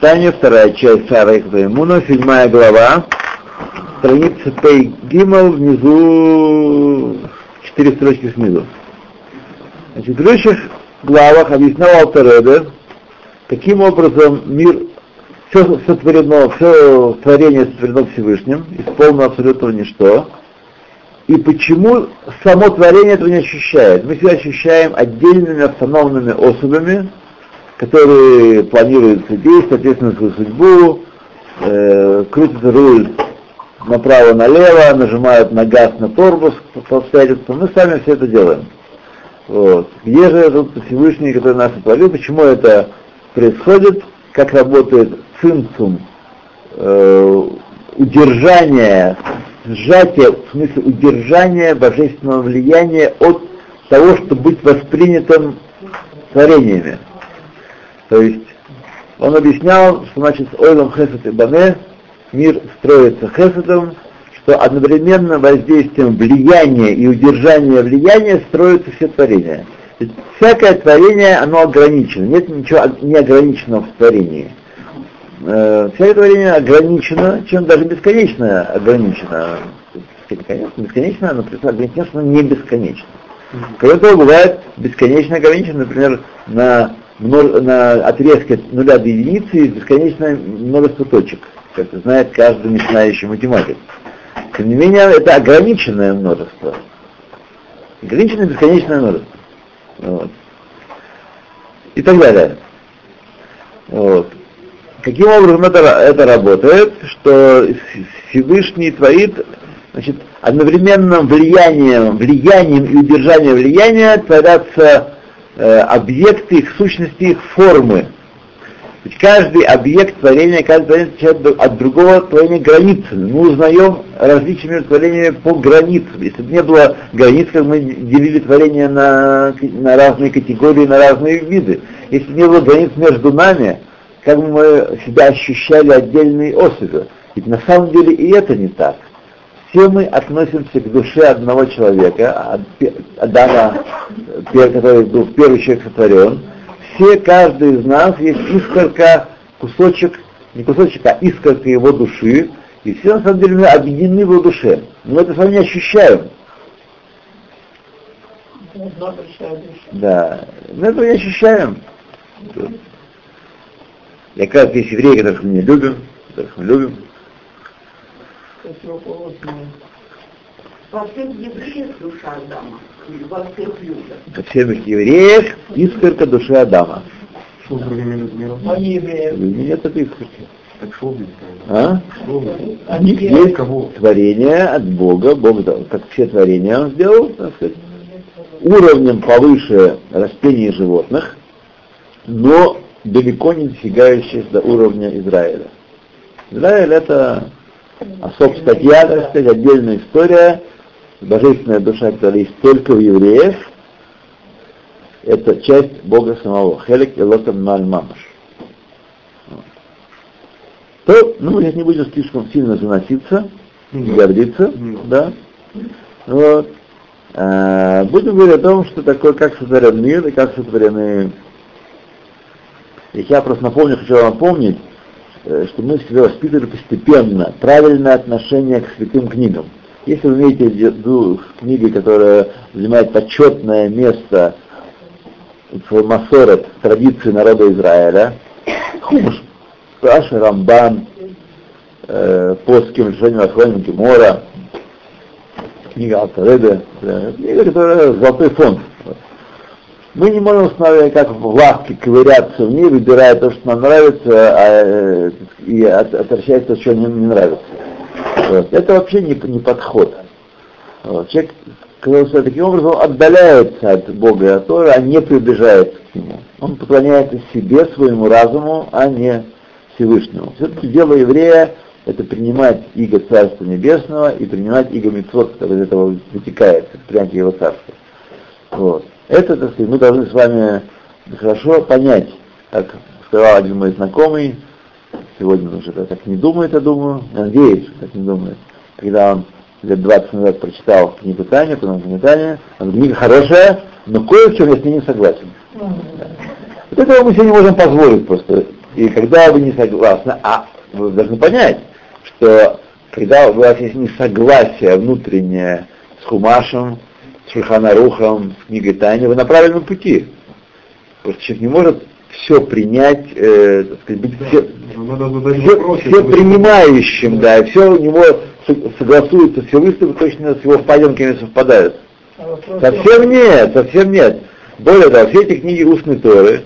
Таня, вторая часть Сара Имуна, седьмая глава, страница Пей Гимал, внизу, четыре строчки снизу. Значит, в предыдущих главах объяснял Алтареде, каким образом мир, все сотворено, все творение сотворено Всевышним, из полного абсолютного ничто, и почему само творение этого не ощущает. Мы себя ощущаем отдельными автономными особями, которые планируют действовать, соответственно, свою судьбу, э, крутят руль направо-налево, нажимают на газ, на тормоз по. Мы сами все это делаем. Вот. Где же этот Всевышний, который нас сотворил, почему это происходит, как работает цинцум, э, удержание, сжатие, в смысле удержание божественного влияния от того, чтобы быть воспринятым творениями. То есть он объяснял, что значит с ойлом хесед и бане мир строится хеседом, что одновременно воздействием влияния и удержания влияния строятся все творения. Ведь всякое творение, оно ограничено, нет ничего неограниченного в творении. Э, всякое творение ограничено, чем даже бесконечно ограничено. Конечно, бесконечно, но оно не бесконечно. Кроме того, бывает бесконечно ограничено, например, на на отрезке нуля до единицы есть бесконечное множество точек, как знает каждый начинающий математик. Тем не менее, это ограниченное множество. Ограниченное бесконечное множество. Вот. И так далее. Вот. Каким образом это, это работает, что Всевышний творит значит, одновременным влиянием, влиянием и удержанием влияния творятся объекты, их сущности, их формы. Ведь каждый объект творения, каждый творение отличает от другого творения границами. Мы узнаем различия между творениями по границам. Если бы не было границ, как мы делили творения на, на разные категории, на разные виды. Если бы не было границ между нами, как бы мы себя ощущали отдельные особи. Ведь на самом деле и это не так все мы относимся к душе одного человека, Адама, который был первый человек сотворен. Все, каждый из нас есть искорка, кусочек, не кусочек, а искорка его души, и все на самом деле мы объединены в его душе. Мы это с вами не ощущаем. Да, мы этого не ощущаем. Я как есть евреи, которых мы не любим, которых мы любим, противоположные. Во всех евреях душа Адама, во всех людях. Во всех евреях искорка души Адама. Что с другими людьми? А евреев? Нет этой искорки. Так что А? У них есть кого? творение от Бога, Бог, как все творения он сделал, так сказать, уровнем повыше растений и животных, но далеко не достигающих до уровня Израиля. Израиль это особ статья, так сказать, отдельная история, божественная душа, которая есть только у евреев, это часть Бога самого, Хелек и Лотан Маль Мамаш. То, ну, мы сейчас не будем слишком сильно заноситься, mm гордиться, mm да. Вот. А, будем говорить о том, что такое, как сотворен мир и как сотворены... Я просто напомню, хочу вам напомнить, что мы себя воспитывали постепенно, правильное отношение к святым книгам. Если вы имеете в виду книги, которая занимает почетное место в Масорет, традиции народа Израиля, Хумш, Раши Рамбан, э, Поским, Решением Ахроним Гемора, книга Алтареда, книга, которая золотой фонд. Мы не можем с вами как в лавке ковыряться в ней, выбирая то, что нам нравится, а, э, и от, то, что нам не нравится. Вот. Это вообще не, не подход. Вот. Человек, когда таким образом отдаляется от Бога и от Тора, а не приближается к Нему. Он поклоняется себе, своему разуму, а не Всевышнему. Все-таки дело еврея — это принимать иго Царства Небесного и принимать иго Митцвот, который из этого вытекает, принятие его Царства. Вот. Это, так сказать, мы должны с вами хорошо понять, как сказал один мой знакомый, сегодня он уже так не думает, я думаю, надеюсь, что так не думает, когда он лет 20 назад прочитал книгу Таня, потом книгу Таня, он книга хорошая, но кое в чем я с ней не согласен. Вот этого мы себе не можем позволить просто. И когда вы не согласны, а вы должны понять, что когда у вас есть несогласие внутреннее с Хумашем, Шульханарухом, с книгой Тайны, вы на правильном пути. Просто человек не может все принять, э, так сказать, быть все, все, вопрос, все принимающим, да, и все у него согласуется, все выставы точно с его впадинками совпадают. А совсем нет, совсем нет. Более того, все эти книги устной Торы,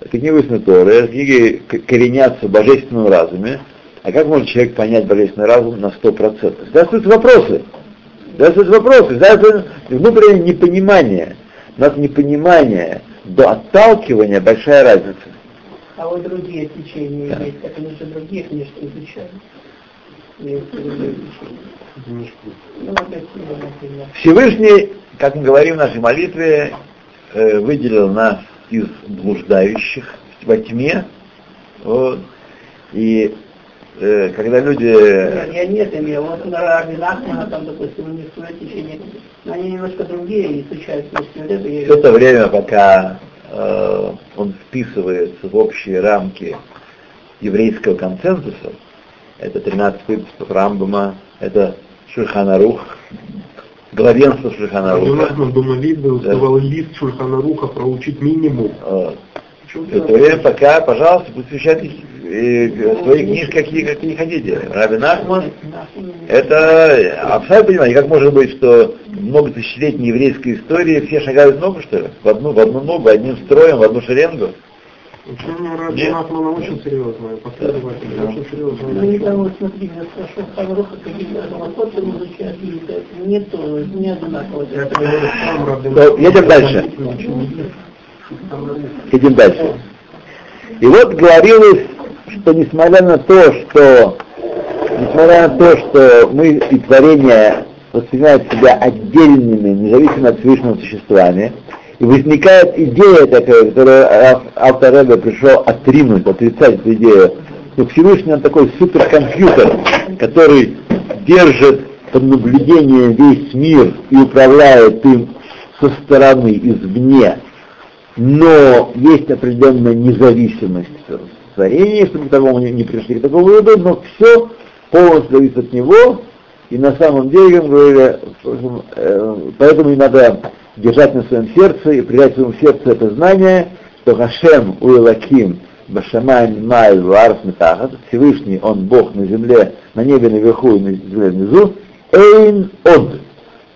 это книги устной Торы, книги коренятся в божественном разуме, а как может человек понять божественный разум на 100%? Здравствуют вопросы. Здравствуют вопросы. Здравствует внутреннее непонимание. У нас непонимание до отталкивания большая разница. А вот другие течения да. есть, так они же другие книжки изучают. Всевышний, как мы говорим в нашей молитве, э, выделил нас из блуждающих во тьме. Вот, и э, когда люди... Нет, я не это имею. Вот на Раби Нахмана, там, допустим, у них свое течение, но они немножко другие изучают. Вот это Все это время, пока э, он вписывается в общие рамки еврейского консенсуса, это 13 выпусков Рамбама, это Шульханарух, главенство Шульханаруха. Нахман Думавид был, да. лист Шульханаруха проучить минимум. Вот. Это время пока, пожалуйста, пусть изучают э, свои книжки, какие, какие хотите. Раби Нахман, это абсолютно понимаете, как может быть, что много тысячелетней еврейской истории все шагают ногу, что ли? В одну, в одну ногу, одним строем, в одну шеренгу? Учение Раби Нахмана очень серьезное, последовательно, да. очень серьезное. Ну, недавно смотрели, что Хавруха какие-то лохоты изучают, и не то, не одинаково. Едем дальше. Идем дальше. И вот говорилось, что несмотря на то, что несмотря на то, что мы и творение воспринимают себя отдельными, независимо от Всевышнего существования, и возникает идея такая, которую автор Рэбе пришел отринуть, отрицать эту идею, что Всевышний он такой суперкомпьютер, который держит под наблюдением весь мир и управляет им со стороны, извне, но есть определенная независимость творения, чтобы к такому не, не пришли к такому выводу, но все полностью зависит от него, и на самом деле, мы говорили, э, поэтому и надо держать на своем сердце и придать своему сердцу это знание, что Хашем Уилаким Башамай Май Варс Метахат, Всевышний, Он Бог на земле, на небе наверху и на земле внизу, Эйн Од.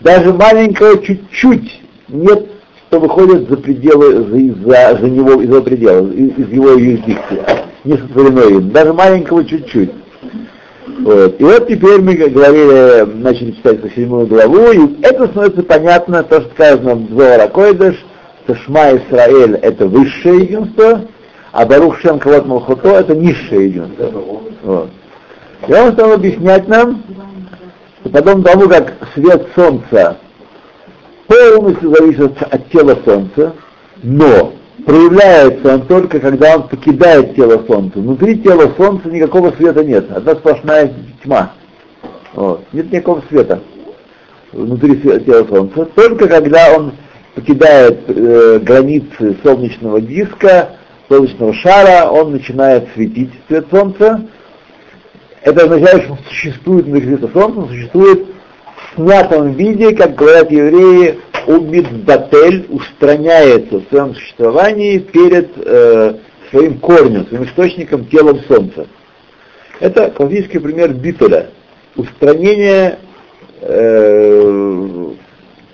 Даже маленького чуть-чуть нет что выходит за пределы, за, за, за него, из его предела, из, из его юрисдикции, не сотворено им, даже маленького чуть-чуть. Вот. И вот теперь мы говорили, начали читать по седьмую главу, и это становится понятно, то, что сказано в Зоара Койдыш, что Шма Исраэль это высшее единство, а Барух Шем Кавот Малхото это низшее единство. Вот. И он стал объяснять нам, что потом тому, как свет солнца полностью зависит от тела Солнца, но проявляется он только, когда он покидает тело Солнца. Внутри тела Солнца никакого света нет, одна сплошная тьма. Вот. Нет никакого света внутри тела Солнца. Только когда он покидает э, границы солнечного диска, солнечного шара, он начинает светить свет Солнца. Это означает, что существует внутри света Солнца, существует снятом виде, как говорят евреи, умидбатель устраняется в своем существовании перед э, своим корнем, своим источником, телом Солнца. Это классический пример битуля. Устранение э,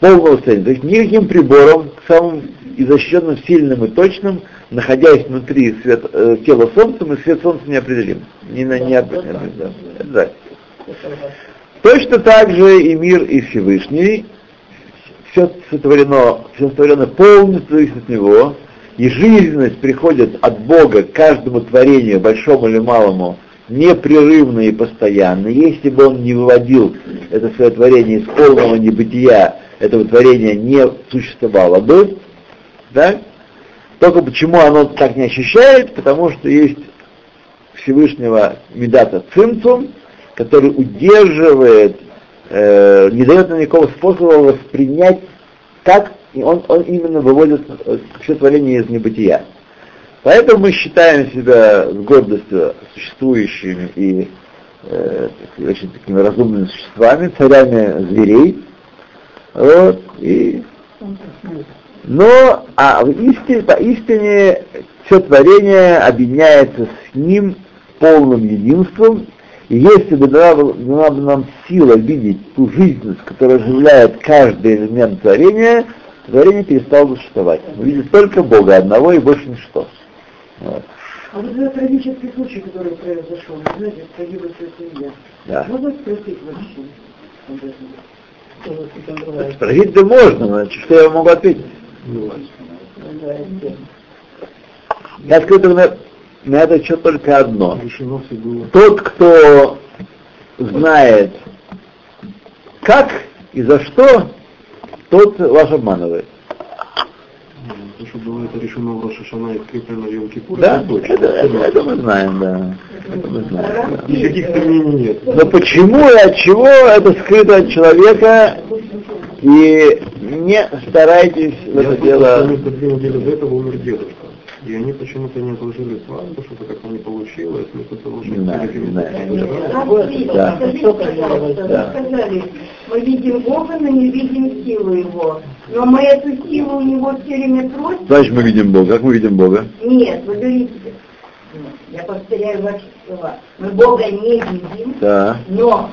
полного состояния. То есть никаким прибором, самым изощренным, сильным и точным, находясь внутри свет, э, тела Солнца, мы свет Солнца не определим. Не, не, не, определим. Да. Точно так же и мир, и Всевышний, все сотворено, все сотворено полностью зависит от него, и жизненность приходит от Бога к каждому творению, большому или малому, непрерывно и постоянно. Если бы он не выводил это свое творение из полного небытия, этого творения не существовало бы, да? Только почему оно так не ощущает? Потому что есть Всевышнего Медата Цимцум, который удерживает, э, не дает нам никакого способа воспринять, как и он, он именно выводит все творение из небытия. Поэтому мы считаем себя с гордостью существующими и э, очень такими разумными существами, царями зверей. Вот, и... Но а в истине, по истине все творение объединяется с ним полным единством, и если бы дала, дала бы нам сила видеть ту жизненность, которая оживляет каждый элемент творения, творение перестало бы существовать. Мы видим только Бога одного и больше ничто. Вот. А вот этот трагический случай, который произошел, вы знаете, погибла вся семья. Да. Можно спросить вообще об этом? Спросить-то можно, значит, что я могу ответить? Я скажу на, это что только одно. Было. Тот, кто знает, как и за что, тот вас обманывает. То, что было это решено в Рошашана и скреплено в Йом-Кипур, Да, это точно. это, это, это мы знаем, да. Это мы знаем, да. Никаких сомнений нет. Но почему и от чего это скрыто от человека, и не старайтесь в Я это дело... за две недели до этого умер дедушка. И они почему-то не отложили свадьбу, что-то как-то не получилось, знаю, не знаю. Расскажите, Да. скажите, пожалуйста, Да. вы сказали, мы видим Бога, но не видим силу Его. Но мы эту силу у Него все время просим. Значит, мы видим Бога. Как мы видим Бога? Нет, вы говорите, я повторяю ваши слова, мы Бога не видим, Да. но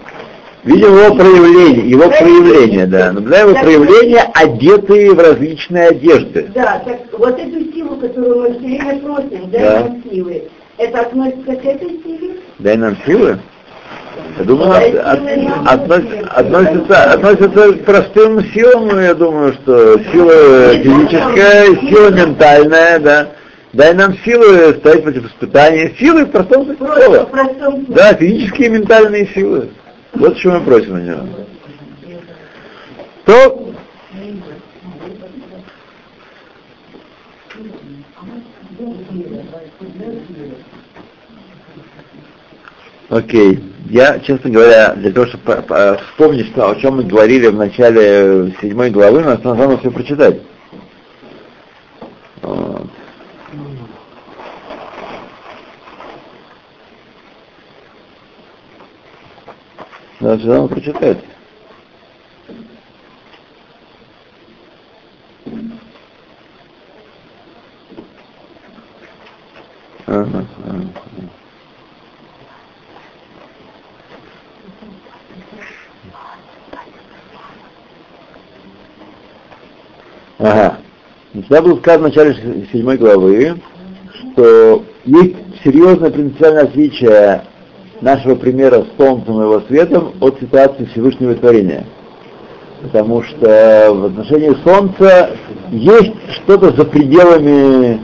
Видим его проявление, его проявление, да. Наблюдаем его проявление, одетые в различные одежды. да, так вот эту силу, которую мы все время просим, дай Да. нам силы, это относится к этой силе? Дай нам силы. Я думаю, от- силы нам относ- силы. относится, относится к простым силам, я думаю, что сила физическая, сила ментальная, да. Дай нам силы стоять против испытаний. Силы в простом смысле Просто в слова. простом смысле. Да, физические и ментальные силы. Вот что мы просим у него. То Окей. Я, честно говоря, для того, чтобы по- по- вспомнить, что, о чем мы говорили в начале седьмой главы, надо сначала все прочитать. Вот. Надо сначала прочитать. Ага, ага. Ага. Всегда было сказано в начале седьмой главы, что есть серьезное принципиальное отличие нашего примера с Солнцем и его светом от ситуации Всевышнего творения. Потому что в отношении Солнца есть что-то за пределами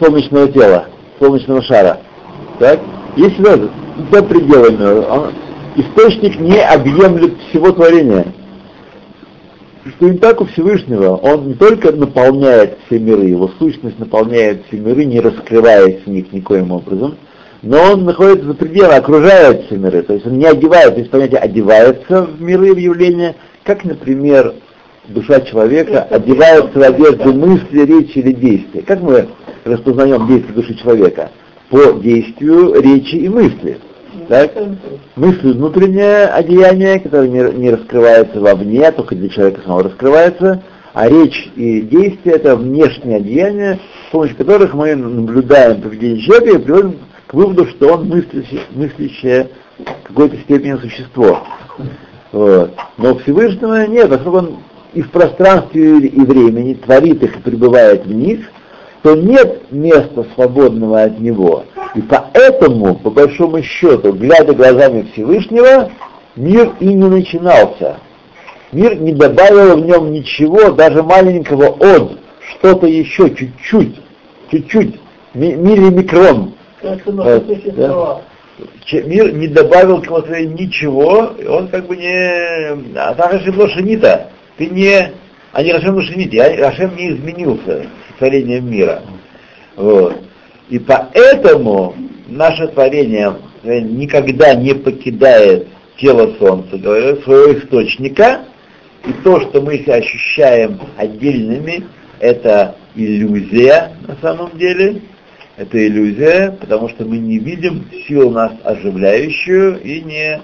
солнечного тела, солнечного шара. Так? Есть что-то за пределами. Он- источник не объемлет всего творения что не так у Всевышнего, он не только наполняет все миры, его сущность наполняет все миры, не раскрываясь в них никоим образом, но он находится за пределами, окружает все миры, то есть он не одевается, есть понятие одевается в миры, в явления, как, например, душа человека одевается в одежду мысли, речи или действия. Как мы распознаем действие души человека? По действию речи и мысли. Так? Мысль внутреннее одеяние, которое не, не раскрывается вовне, только для человека самого раскрывается, а речь и действие это внешнее одеяние, с помощью которых мы наблюдаем поведение человека и приводим к выводу, что он мыслящее, мыслящее в какой-то степени существо. Вот. Но Всевышнего нет, поскольку он и в пространстве и времени творит их и пребывает в них, то нет места свободного от него. И поэтому, по большому счету, глядя глазами Всевышнего, мир и не начинался. Мир не добавил в нем ничего, даже маленького от, что-то еще, чуть-чуть, чуть-чуть, ми- миллимикрон. Существовало. Че- Мир не добавил к его ничего, он как бы не... А так Рашем Шенита, ты не... А не Рашем Шенити, Рашем не изменился с творением мира. Вот. И поэтому наше творение э, никогда не покидает тело Солнца, говорю, своего источника, и то, что мы себя ощущаем отдельными, это иллюзия на самом деле, Это иллюзия, потому что мы не видим силу нас оживляющую и не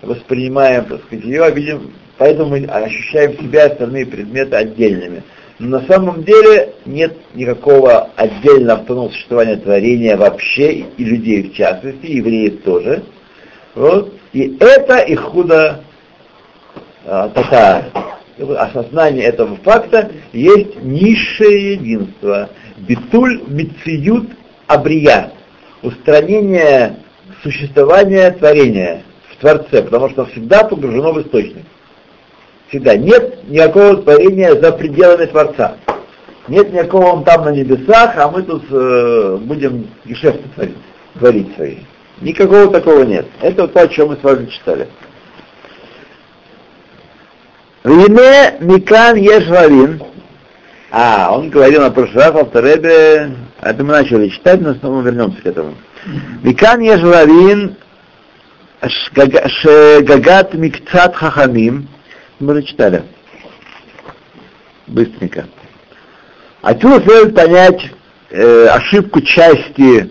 воспринимаем, так сказать, ее, а видим, поэтому мы ощущаем себя и остальные предметы отдельными. Но на самом деле нет никакого отдельного автономного существования творения вообще, и людей в частности, и евреев тоже. Вот. И это их худо а, татар. Осознание этого факта есть низшее единство. Битуль мициют абрия. Устранение существования творения в Творце, потому что всегда погружено в источник. Всегда. Нет никакого творения за пределами Творца. Нет никакого он там на небесах, а мы тут э, будем гешефты творить, творить свои. Никакого такого нет. Это вот то, о чем мы с вами читали. Вине Микан Ешвавин. А, он говорил на прошлый раз, Авторебе, это мы начали читать, но снова вернемся к этому. Микан Ешвавин Шгагат Микцат Хахамим. Мы уже читали. Быстренько. Отсюда следует понять э, ошибку части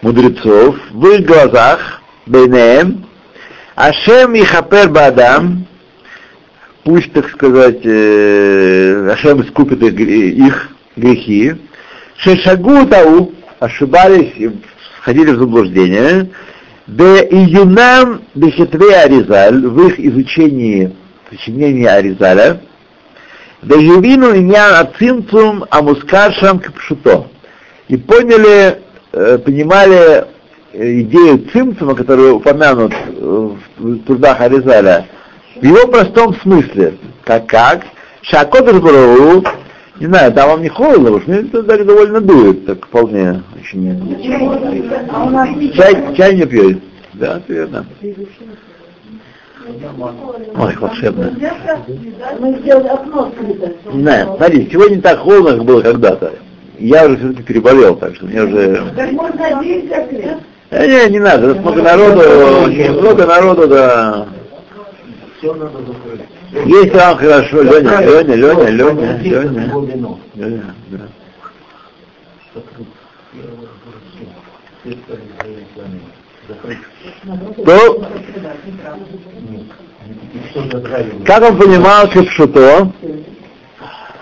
мудрецов в их глазах, Бейнеем, Ашем и Хапер Бадам, пусть, так сказать, э, Ашем искупит их, их грехи, Шешагу Тау, ошибались и входили в заблуждение, Бе Июнам Бехетве Аризаль, в их изучении сочинения Аризаля, да Ювину Иньян Ацинцум Амускаршам Капшуто. И поняли Э, понимали э, идею цимцума, которую упомянут э, в трудах Аризаля, в его простом смысле. Как как? Шакодыш Барау, не знаю, там вам не холодно, уж мне это так довольно дует, так вполне очень. Чай, чай не пьет. Да, это верно. Ой, волшебно. Мы сделали окно. Не знаю, смотри, сегодня так холодно, как было когда-то я уже все-таки переболел, так что мне уже... Так можно закрыть. Э, не, не надо, много народу, много народу, да. Если вам хорошо, Леня, Леня, Леня, Леня, Леня, Леня, да. То, как он понимал Капшуто,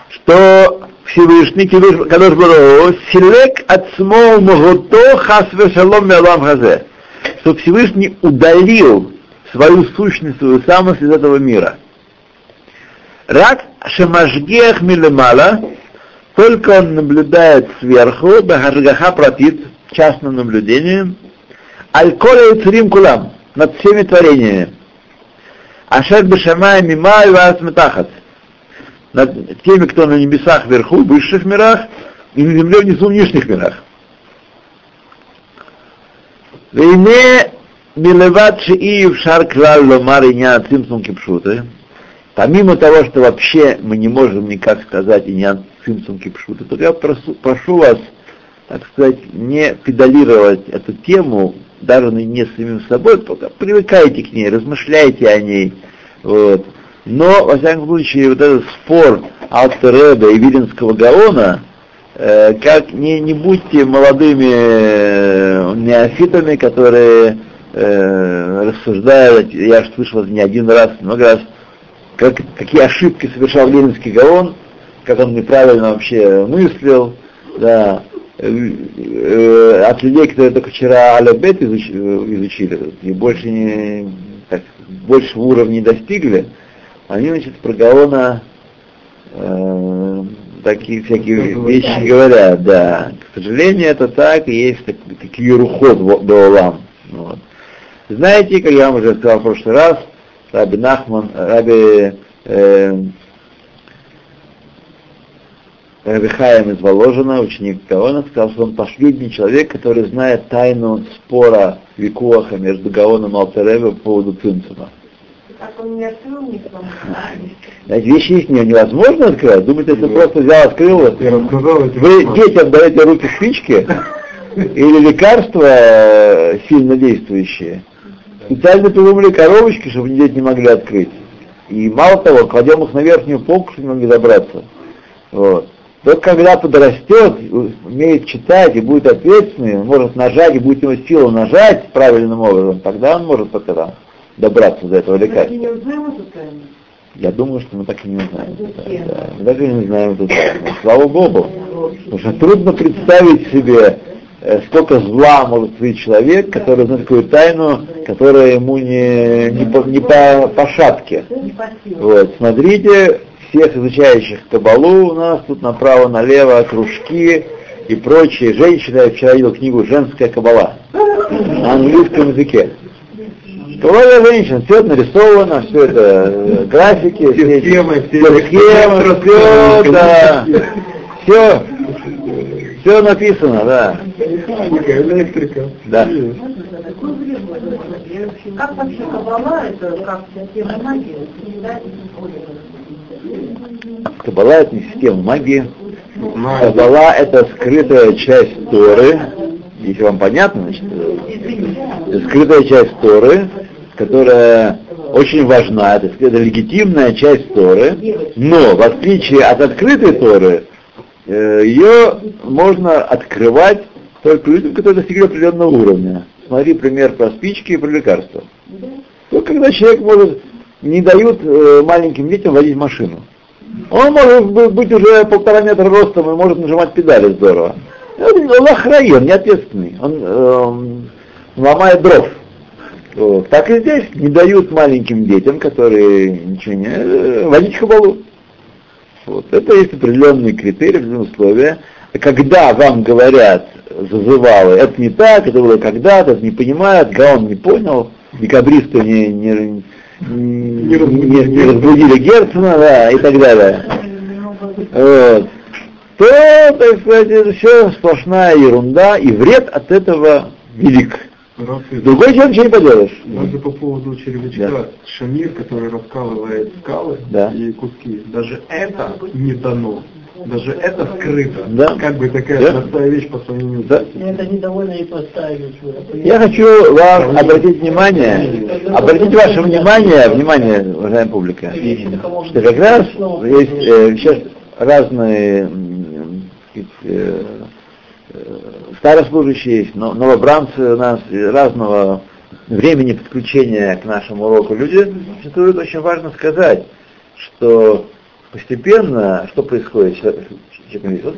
что Всевышний Кадош Бароу Силек от Смол Могото Хасве Шалом Мелам Хазе, что Всевышний удалил свою сущность, свою самость из этого мира. Рак Шамашгех Милемала, только он наблюдает сверху, Бахаргаха Пратит, частным наблюдением, Аль-Коля и Царим Кулам, над всеми творениями. Ашер Бешамай Мимай Вас Метахат, над теми, кто на небесах вверху, в высших мирах, и на земле внизу в нижних мирах. Вейне милеват шиив шар клал ломар инян цимсум кипшуты. Помимо того, что вообще мы не можем никак сказать инян цимсум кипшуты, то я прошу, прошу вас, так сказать, не педалировать эту тему, даже не с самим собой, пока привыкайте к ней, размышляйте о ней, вот, но, во всяком случае, вот этот спор Алтереда и Виленского Гаона, э, как не, не будьте молодыми э, неофитами, которые э, рассуждают, я же слышал не один раз, много раз, как, какие ошибки совершал Ленинский Гаон, как он неправильно вообще мыслил, да, э, э, от людей, которые только вчера Алябет изучили, изучили и больше не, так, больше уровня не достигли, они, значит, про Гаона э, такие всякие вещи говорят, да. К сожалению, это так, и есть так, такие рухот до Олам. Вот. Знаете, как я вам уже сказал в прошлый раз, Раби Нахман, Раби э, Раби Хаям из Воложина, ученик Гаона, сказал, что он последний человек, который знает тайну спора Викуаха между Гаоном и Алтереве по поводу Цинцума. Так он не открыл никому. Знаете, вещи их невозможно открывать. Думаете, это просто взял, открыл. Я рассказал эти Вы детям даете руки спички или лекарства э, сильно действующие. Специально придумали коробочки, чтобы дети не могли открыть. И мало того, кладем их на верхнюю полку, чтобы не могли добраться. Вот. Только когда подрастет, умеет читать и будет ответственный, он может нажать и будет его сила нажать правильным образом, тогда он может тогда добраться до этого Мы так лекарства. и не узнаем эту тайну. Я думаю, что мы так и не узнаем. Да, мы и не знаем эту тайну. Слава Богу. Потому что трудно представить себе, сколько зла может творить человек, который знает такую тайну, которая ему не, не, по, не по, по шапке. Вот, смотрите, всех изучающих Кабалу у нас тут направо-налево кружки и прочие женщины. Я вчера видел книгу «Женская Кабала» на английском языке. Кабала для женщин, все это нарисовано, все это э, графики, Все схемы, все все схемы, все, да, все, все написано, да. Да. Как вообще кабала, это как система магии, да? Кабала это не система магии. Кабала это скрытая часть Торы. Если вам понятно, значит, э, скрытая часть Торы, которая очень важна, это, это легитимная часть Торы, но в отличие от открытой Торы, ее можно открывать только людям, которые достигли определенного уровня. Смотри пример про спички и про лекарства. Только когда человек может, не дают э, маленьким детям водить машину. Он может бы- быть уже полтора метра ростом и может нажимать педали здорово. Он, охраен, он неответственный. Он эм, ломает дров. Вот. Так и здесь не дают маленьким детям, которые ничего не... э, водить хабалу. Вот. Это есть определенные критерии, определенные условия. Когда вам говорят, зазывалы, это не так, это было когда-то, это не понимают, Гаон не понял, декабристы не, не, не, не- не разбудили Герцена, да, и так далее. Вот. То, так сказать, это все сплошная ерунда, и вред от этого велик. Другой человек ничего не поделаешь. Даже по поводу червячка, Да. Шамир, который раскалывает скалы Да. и куски, даже это не дано. Даже это скрыто. Да. Как бы такая Да. простая вещь по сравнению Да. с. Это недовольно и поставить. Я хочу вам обратить внимание, обратить ваше внимание, внимание, уважаемая публика, что как раз есть э, сейчас разные э, э, старослужащие, есть, но- новобранцы у нас разного времени подключения к нашему уроку люди, существует очень важно сказать, что постепенно, что происходит, человек он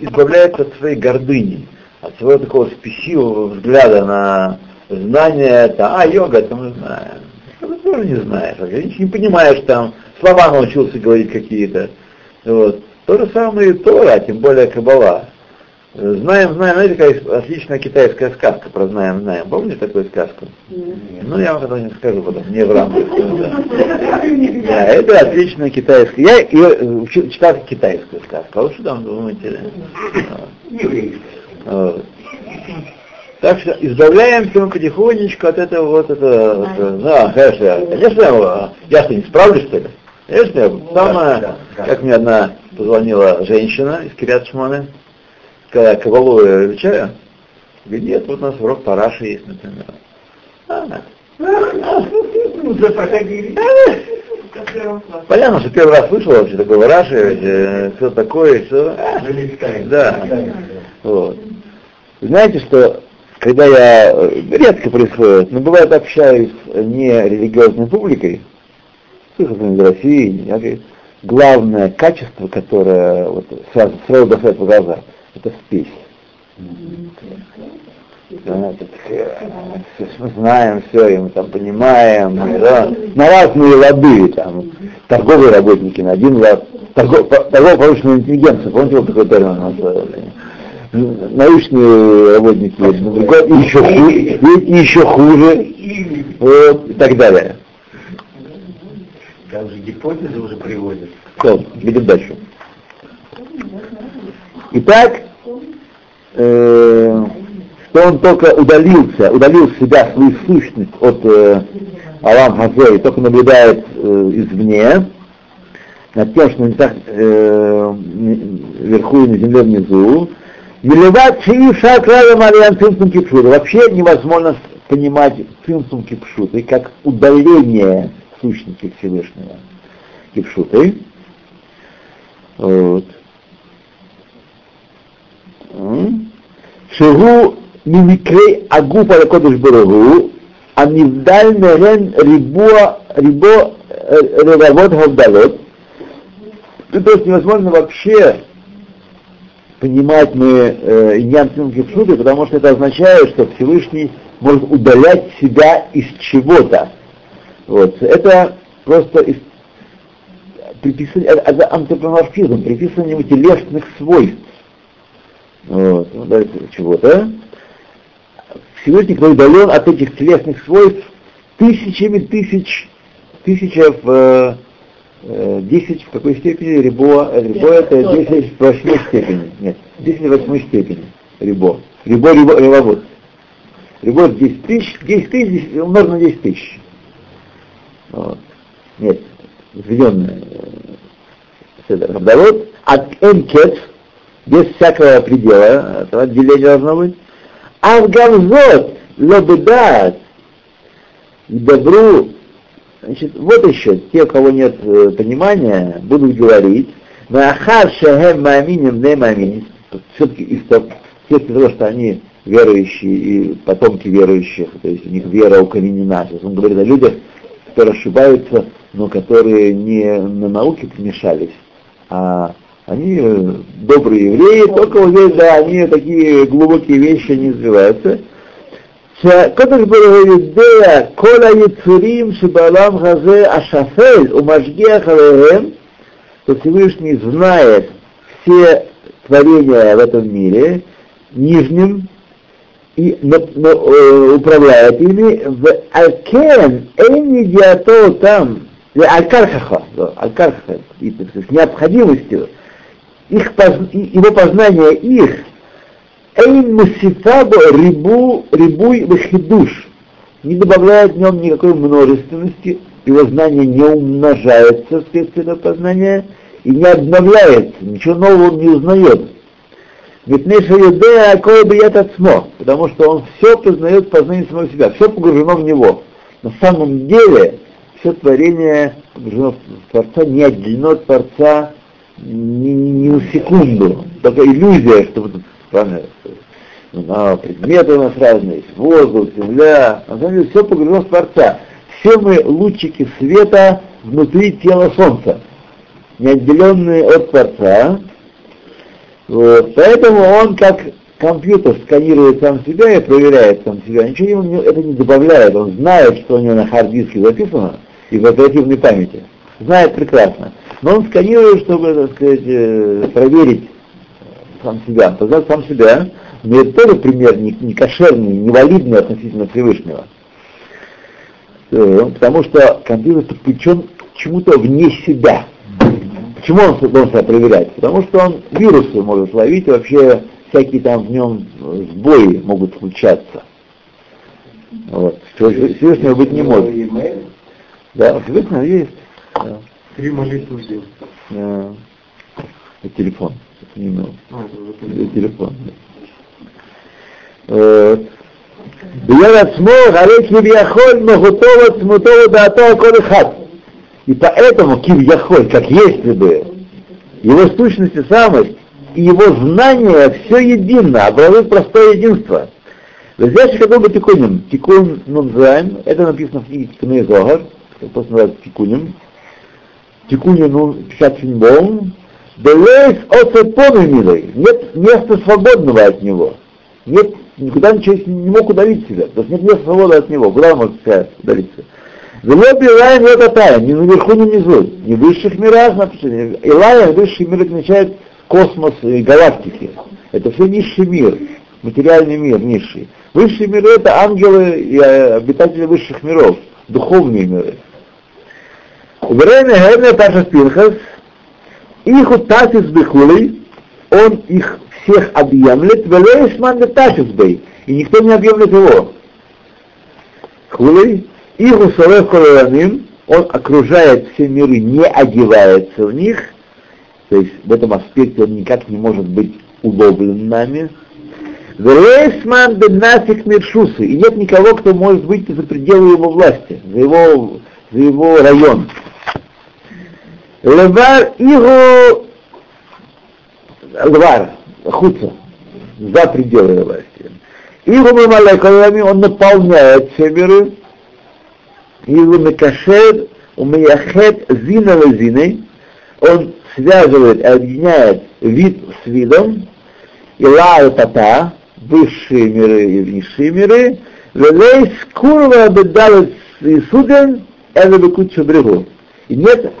избавляется от своей гордыни, от своего такого спесивого взгляда на знания, это, а, йога, это мы знаем. Ты тоже не знаешь, ничего не понимаешь там, слова научился говорить какие-то. Вот. То же самое и Тора, а тем более Кабала. Э, Знаем, знаем, знаете, какая отличная китайская сказка про знаем, знаем. Помните такую сказку? Ну, я вам когда-нибудь скажу потом, не в рамках. да. Это отличная китайская. Я ее э, читал китайскую сказку. А вы что там думаете? Так что избавляемся мы потихонечку от этого вот это, вот, э, да, конечно, конечно, я, я что, не справлюсь, что ли? Конечно, я самое, как мне одна позвонила женщина из Кирят Шмоны, когда кабалу я изучаю, говорит, нет, вот у нас урок параши есть, например. А, Уже проходили. Понятно, что первый раз слышал вообще такое Раши, э, все такое, все. Да. Вот. Знаете, что когда я э, редко происходит, но бывает общаюсь с нерелигиозной публикой, слышал из России, я говорю, главное качество, которое вот, сразу, сразу бросает в глаза, это спесь. Да, всё, мы знаем все, и мы там понимаем, и, да, на разные лады, там, торговые работники на один лад, торгов, торгово-промышленная интеллигенция, помните, вот такой термин у нас, научные работники на другой, и еще хуже, и еще хуже, вот, и так далее. Там же гипотезы уже приводят. Все, видим дальше. Итак, э, что он только удалился, удалил себя, свою сущность от э, Алам Хазе, и только наблюдает э, извне, над тем, что не так э, вверху и на земле внизу. Милеват Шииша Края Мариан Кипшута. Вообще невозможно понимать Цимсум Кипшуты как удаление сущности Всевышнего. Кипшуты. Вот. שהוא ממקרה הגוף על הקודש ברוך הוא, הנבדל מהן ריבוע, ריבוע ревовод гавдалот. То есть невозможно вообще понимать мы э, иньян Кипшуты, потому что это означает, что Всевышний может удалять себя из чего-то. Вот. Это просто из, приписывание, это, это антропоморфизм, приписывание ему телесных свойств. Вот. Ну, чего-то. Всевышний, кто удален от этих телесных свойств тысячами тысяч, тысяча в э, 10 в какой степени? Рибо, рибо это 10 в восьмой степени. Нет, 10 в восьмой степени. Рибо. Рибо, рибо, рибо. Рибо 10 тысяч, 10 тысяч умножено на 10 тысяч. Вот. Нет, введенное Седер Хабдалот, от Энкет, без всякого предела, этого отделения должно быть, Авгамзот, Лобедат, Добру, значит, вот еще, те, у кого нет э, понимания, будут говорить, Махар Шахем Маминим не Маминим, все-таки из того, что они верующие и потомки верующих, то есть у них вера укоренена. Сейчас он говорит о людях, которые ошибаются, но которые не на науке помешались, а они э, добрые евреи, только вот здесь, да, они такие глубокие вещи не развиваются. שהקדוש ברוך הוא יודע כל היצורים שבעולם הזה השפל ומשגיח עליהם, то Всевышний знает все творения в этом мире, нижним, и но, но, э, управляет ими, в Алкен, Эйн Едиато там, Аль-Кархаха, Аль-Кархаха, с необходимостью, их, его познание их, Эйн Мусифабо рибу, рибуй вахидуш, не добавляет в нем никакой множественности, его знание не умножается вследствие этого познания и не обновляется, ничего нового он не узнает. Ведь Неша Юдея Акоя Бият Ацмо, потому что он все познает познание самого себя, все погружено в него. На самом деле все творение погружено в Творца, не отделено от Творца ни, ни на секунду. Только иллюзия, что вот правильно, ну, предметы у нас разные, воздух, земля, на самом деле все погружено в Творца. Все мы лучики света внутри тела Солнца, не отделенные от Творца, вот. Поэтому он как компьютер сканирует сам себя и проверяет сам себя. Ничего ему это не добавляет. Он знает, что у него на хард-диске записано и в оперативной памяти. Знает прекрасно. Но он сканирует, чтобы, так сказать, э, проверить сам себя, познать сам себя. Но это тоже пример не, не кошерный, не валидный относительно Всевышнего. Э, потому что компьютер подключен к чему-то вне себя. Почему он должен себя проверять? Потому что он вирусы может ловить, и вообще всякие там в нем сбои могут случаться. Вот. Всевышнего быть не может. Да, Всевышнего есть. Да. Три молитвы в день. Да. И телефон. Не имел. А, это телефон. Вот. ביד עצמו, הרי כביכול מהותו ועצמותו ודעתו הכל אחד. И поэтому Кивьяхоль, как если бы, его сущность и самость, и его знание все едино, образует простое единство. Здесь какой бы тикунем, тикун нунзайн, это написано в книге Тикуны Зогар, просто называется тикунем, тикунем нун пятшинбом, Делейс оцепону милой, нет места свободного от него, нет, никуда ничего не мог удалить себя, то есть нет места свободы от него, куда он может удалиться. Велоби Илаем Лотатая, ни наверху, ни внизу, ни в высших мирах, написано. Илаем, высший мир означает космос и галактики. Это все низший мир, материальный мир, низший. Высшие миры это ангелы и э, обитатели высших миров, духовные миры. Время Герне Паша Пинхас, их утасис бихулей, он их всех объемлет, велеешман бей, и никто не объемлет его. Хулей, их усалев колорамим, он окружает все миры, не одевается в них, то есть в этом аспекте он никак не может быть уловлен нами. Вересман бенасик миршусы, и нет никого, кто может выйти за пределы его власти, за его, за его район. Левар его Левар, хуца. за пределы его власти. И молекулами он наполняет все миры, и Мекашер, Умияхет Зина Зиной, он связывает, объединяет вид с видом, и Лаутата, высшие миры и низшие миры, Велей Скурва Бедалец и Суден, Элебекучу Брегу. И нет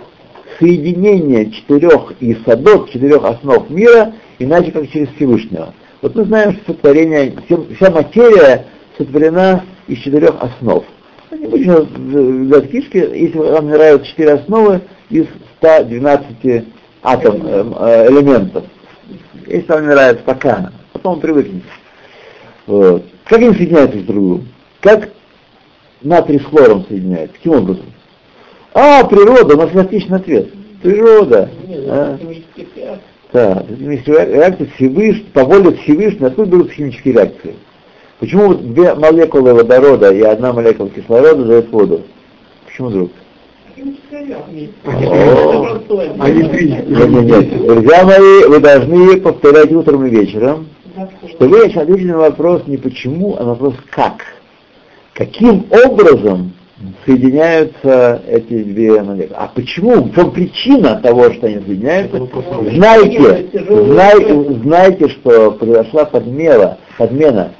соединения четырех исадот, четырех основ мира, иначе как через Всевышнего. Вот мы знаем, что сотворение, вся материя сотворена из четырех основ. Не будем взять кишки, если вам нравятся четыре основы из 112 атом, э, элементов. Если вам не нравится, пока. Потом привыкнете. Вот. Как они соединяются с другом? Как натрий с хлором соединяется? Каким образом? А, природа, у нас логичный ответ. Природа. А? Да, реакция Всевышнего, по воле Всевышнего, откуда берут химические реакции? Почему вот две молекулы водорода и одна молекула кислорода дают воду? Почему вдруг? Нет, нет. Друзья мои, вы должны повторять утром и вечером, что вы ответили на вопрос не почему, а на вопрос как. Каким образом соединяются эти две молекулы. А почему? В чем причина того, что они соединяются? Знаете, знаете, знаете, что произошла подмена, подмена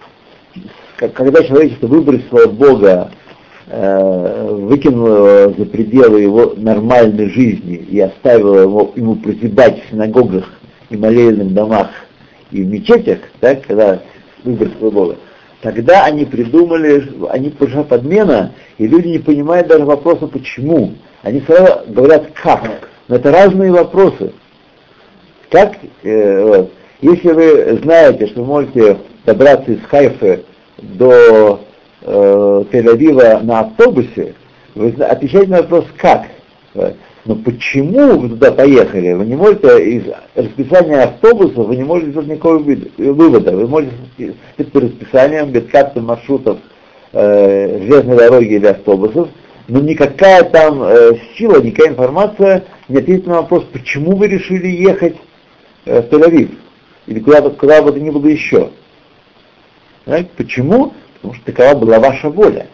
когда человечество выбросило Бога, э, выкинуло его за пределы его нормальной жизни и оставило его, ему прозябать в синагогах и молельных домах и в мечетях, так, когда выбросило Бога, Тогда они придумали, они пришла подмена, и люди не понимают даже вопроса почему. Они сразу говорят как. Но это разные вопросы. Как, э, вот. Если вы знаете, что вы можете добраться из Хайфы до э, Тель-Авива на автобусе, вы отвечаете на вопрос как. Но почему вы туда поехали? Вы не можете из расписания автобусов, вы не можете сделать никакого вывода. Вы можете по расписанием, без карты маршрутов э, железной дороги или автобусов, но никакая там э, сила, никакая информация не ответит на вопрос, почему вы решили ехать э, в Тель-Авив или куда, куда бы то ни было еще. Знаете, почему? Потому что такова была ваша воля.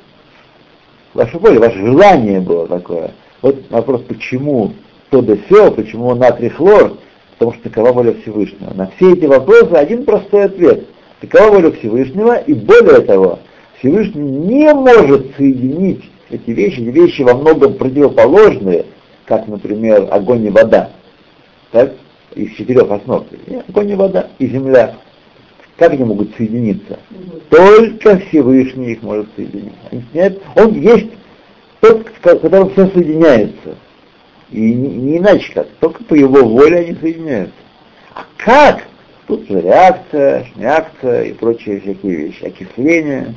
Ваша воля, ваше желание было такое. Вот вопрос, почему то да все, почему натрий хлор, потому что такова воля Всевышнего. На все эти вопросы один простой ответ. Такова воля Всевышнего, и более того, Всевышний не может соединить эти вещи, эти вещи во многом противоположные, как, например, огонь и вода, так, из четырех основ. Огонь и вода, и земля. Как они могут соединиться? Только Всевышний их может соединить. Он есть тот, в котором все соединяется. И не, иначе как, только по его воле они соединяются. А как? Тут же реакция, реакция и прочие всякие вещи. Окисление.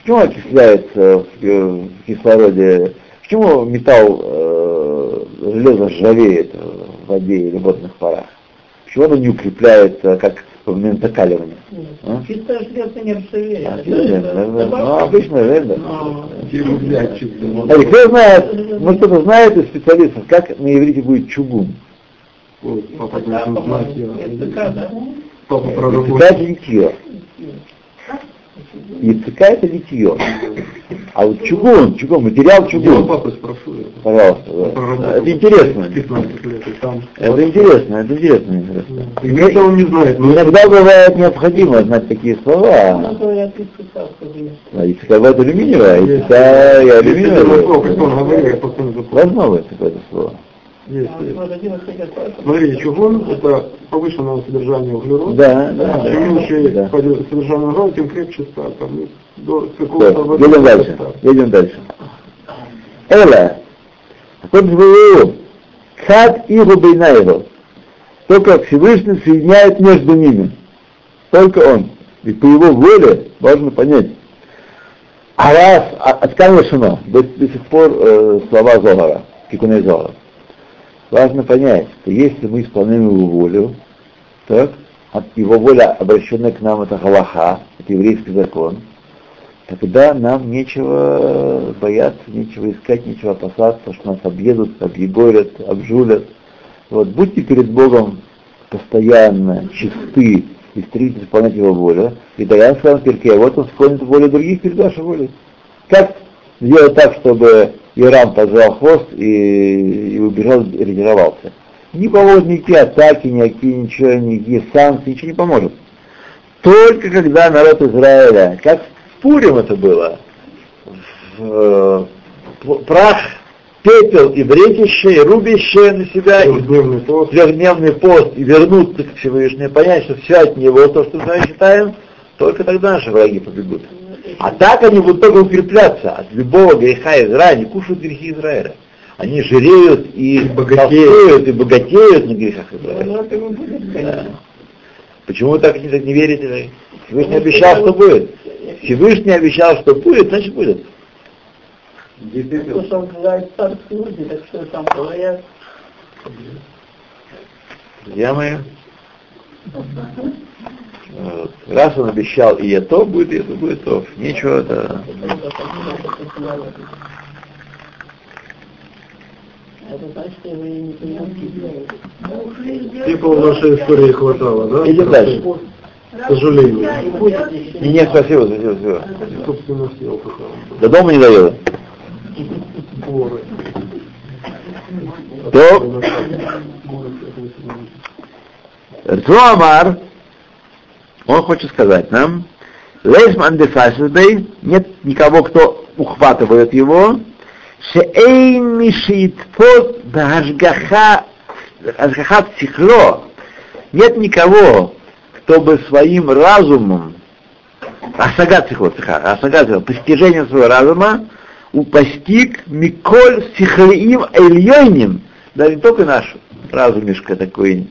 Почему окисляется в, кислороде? Почему металл, э, железо ржавеет в воде или водных парах? Почему оно не укрепляется, как в момент закаливания. А? Чистое железо не ржавеет. А, ну, обычно железо. А кто знает, может кто-то знает из специалистов, как на иврите будет чугун? Папа должен знать. Папа проработал. Яйцека это литье. А вот чугун, чугун, материал чугун. Я папу спрошу. Пожалуйста. Да. Это интересно. Это интересно, это интересно. интересно. Это он не знает. Иногда бывает необходимо знать такие слова. Ну, а яйцека бывает алюминиевая, яйцека и алюминиевая. Возможно такое слово. Есть, есть. Смотрите, чугун это повышенное содержание углерода. Да, да. Чем меньше да. содержание углерода, тем крепче сталь. Там, ну, до какого-то да. Едем дальше. Едем дальше. Эла. Тот ВВУ. Хат и его. Только Всевышний соединяет между ними. Только он. И по его воле важно понять. А раз, от Канашина, до, до сих пор э, слова Зогара, Кикуней Зогара важно понять, что если мы исполняем его волю, так, его воля, обращенная к нам, это Галаха, это еврейский закон, тогда нам нечего бояться, нечего искать, нечего опасаться, что нас объедут, объегорят, обжулят. Вот, будьте перед Богом постоянно чисты и стремитесь исполнять его волю, и тогда сказал Перке, вот он склонит волю других перед вашей волей. Как сделать так, чтобы Иран позвал хвост и, и убежал, и ретировался? Не помогут никакие атаки, никакие ничего, никакие санкции, ничего не поможет. Только когда народ Израиля, как в Пурим это было, в, э, прах, пепел и бретище, и рубище на себя, Трехдневный пост. трехдневный пост, и вернуться к Всевышнему, и понять, что все от него, то, что мы считаем, только тогда наши враги побегут. А так они будут только укрепляться от любого греха Израиля, они кушают грехи Израиля. Они жиреют и, богатеют. толстеют, и богатеют на грехах Израиля. Ну, это не будет, конечно. Почему вы так не, так не верите? Всевышний обещал, что будет. Всевышний обещал, что будет, значит будет. Говорят. Друзья мои, вот. раз он обещал, и это то будет, и это будет то. Нечего это... Типа в нашей истории хватало, да? Идем дальше. К сожалению. И будет еще. Не, не, спасибо, спасибо, спасибо. Собственно, съел. До дома не доеду. Воры. То Рцуамар, он хочет сказать нам, Лейсман де нет никого, кто ухватывает его, Шеэйн мишитфот бахашгаха ашгахат психло, нет никого, кто бы своим разумом, асагат психло, асагат постижением своего разума, у- постиг Миколь Сихлиим Эльйоним, да не только наш разумишка такой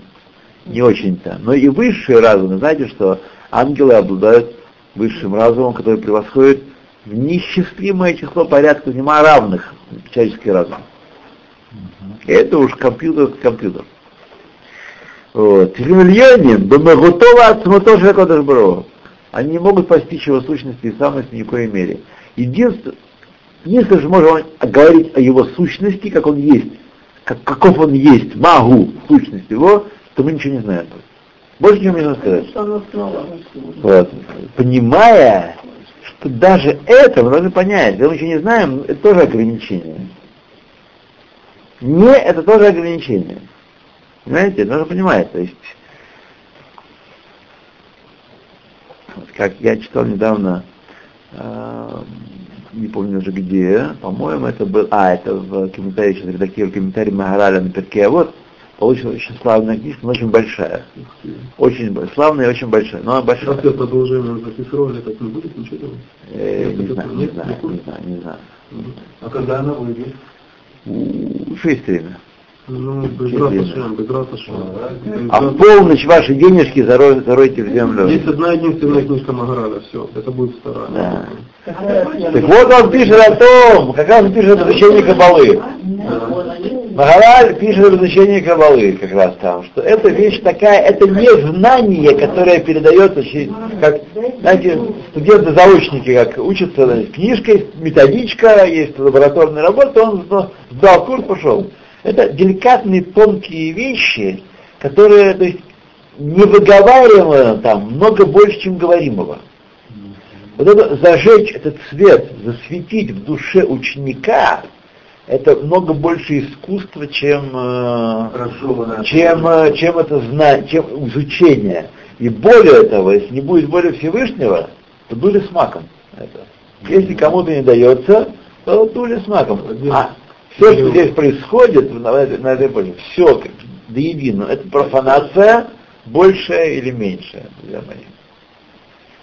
не очень-то, но и высший разум. Знаете, что ангелы обладают высшим разумом, который превосходит в неисчислимое число порядка нема равных человеческий разум. Это уж компьютер компьютер. Вот. Миллионин, готова от самотожа Кодашбро. Они не могут постичь его сущности и самости ни в коей мере. Единственное, если же можем говорить о его сущности, как он есть, как, каков он есть, магу, сущность его, то мы ничего не знаем. Больше ничего не можем сказать. Вот. Понимая, что даже это мы должны понять, если мы еще не знаем, это тоже ограничение. Не, это тоже ограничение. Понимаете, нужно понимать, то есть, как я читал недавно, э, не помню уже где, по-моему, это был, а, это в комментарии, сейчас редактирую комментарий Магараля на перке, а вот, получилась очень славная книжка, но очень большая. Очень славная и очень большая. Но она большая. Я продолжение зафиксировали, так не будет ничего делать? Э, не знаю, не знаю, не знаю, не знаю. А когда она выйдет? Уж есть время. Ну, раташем. А в полночь ваши денежки заро- заройте в землю. Есть одна единственная книжка Магараля, все, это будет вторая. Да. Так вот он пишет о том, как раз он пишет о изучении Кабалы. Магараль пишет об изучении Кабалы как раз там, что эта вещь такая, это не знание, которое передается через, как, знаете, студенты-заочники, как учатся, значит, книжка есть, методичка, есть лабораторная работа, он сдал курс, пошел. Это деликатные, тонкие вещи, которые, то есть, не выговариваемо там много больше, чем говоримого. Вот это зажечь этот свет, засветить в душе ученика, это много больше искусства, чем, э, чем, э, чем это знание, чем изучение. И более того, если не будет воли Всевышнего, то дули с маком. Это. Если кому-то не дается, то дули с маком. А все, что здесь происходит на этой, на этой почве, все до единого, это профанация большая или меньшая, друзья мои.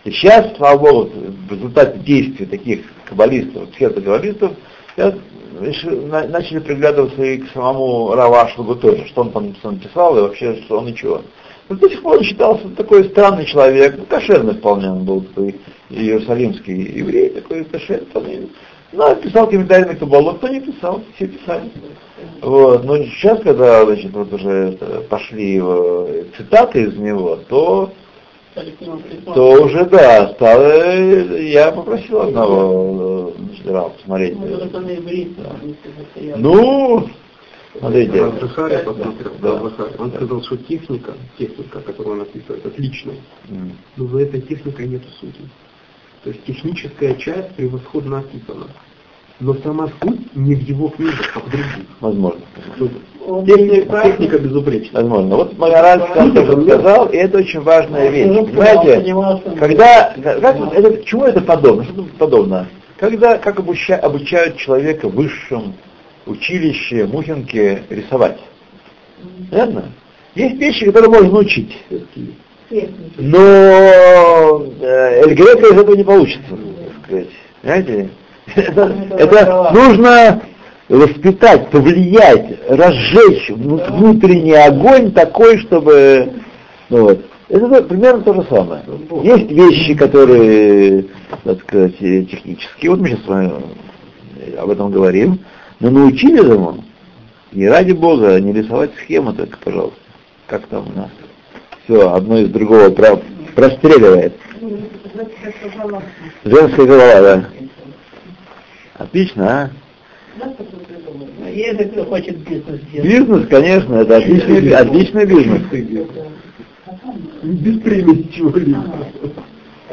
И сейчас, слава Богу, в результате действий таких каббалистов, псевдокаббалистов, я начали приглядываться и к самому Равашлагу тоже, что он там что он писал и вообще, что он ничего. Но до сих пор он считался такой странный человек, ну, кошерный вполне он был, такой иерусалимский еврей, такой кошерный вполне. Ну, писал комментарии на Кабалу, кто не писал, все писали. Вот. Но сейчас, когда значит, вот уже пошли его цитаты из него, то то уже да, стало, я попросил одного э, значит, Рава посмотреть. Ну, Смотрите. Посмотрел, да. Он сказал, что техника, техника, которую он описывает, отличная. Но за этой техникой нет сути. То есть техническая часть превосходно описана. Но сама суть не в его книгах, а в других. Возможно. Техника, техника безупречна. Возможно. Вот Магараль сказал, и это очень важная вещь. Понимаете, когда, как, это, чему это подобно? Что подобно? Когда, как обуча- обучают человека в высшем училище Мухинке рисовать. Понятно? Есть вещи, которые можно научить. Но э, Эль Грека из этого не получится, так сказать. Понимаете? Это, это нужно воспитать, повлиять, разжечь вну- внутренний огонь такой, чтобы... Ну вот. Это то- примерно то же самое. Есть вещи, которые, так сказать, э, технические. Вот мы сейчас с вами э, об этом говорим. Но научили этому. И ради Бога, не рисовать схему только, пожалуйста. Как там у нас? Все, одно из другого про- простреливает. Женская голова, да. Отлично, а? Если кто хочет бизнес делать. Бизнес, конечно, это отличный, отличный бизнес. Без примеси чего-либо.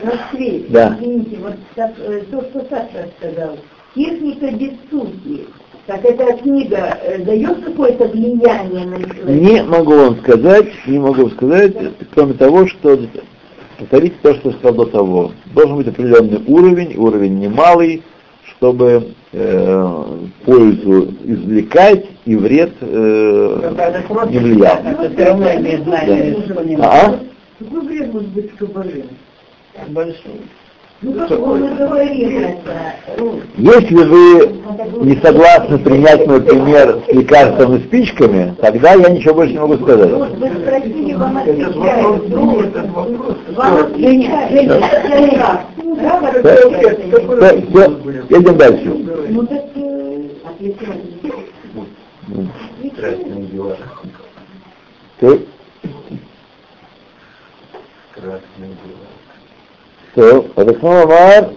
Расцвет. Да. Извините, вот э, то, что Саша сказал. Техника сути. Так эта книга э, дает какое-то влияние на человека? Не могу вам сказать, не могу вам сказать, кроме того, что повторить то, что я сказал до того. Должен быть определенный уровень, уровень немалый, чтобы э, пользу извлекать и вред э, не влиял. Это все равно имеет знание, что не А? Какой вред может быть в кабале? большой. Ну, как он ну, Если вы не согласны принять мой пример с лекарством и спичками, тогда я ничего больше не могу сказать. Вот вы спросили, вам отвечают. Ну, едем дальше. Красные дела. Красные дела. Все, Александр Амар,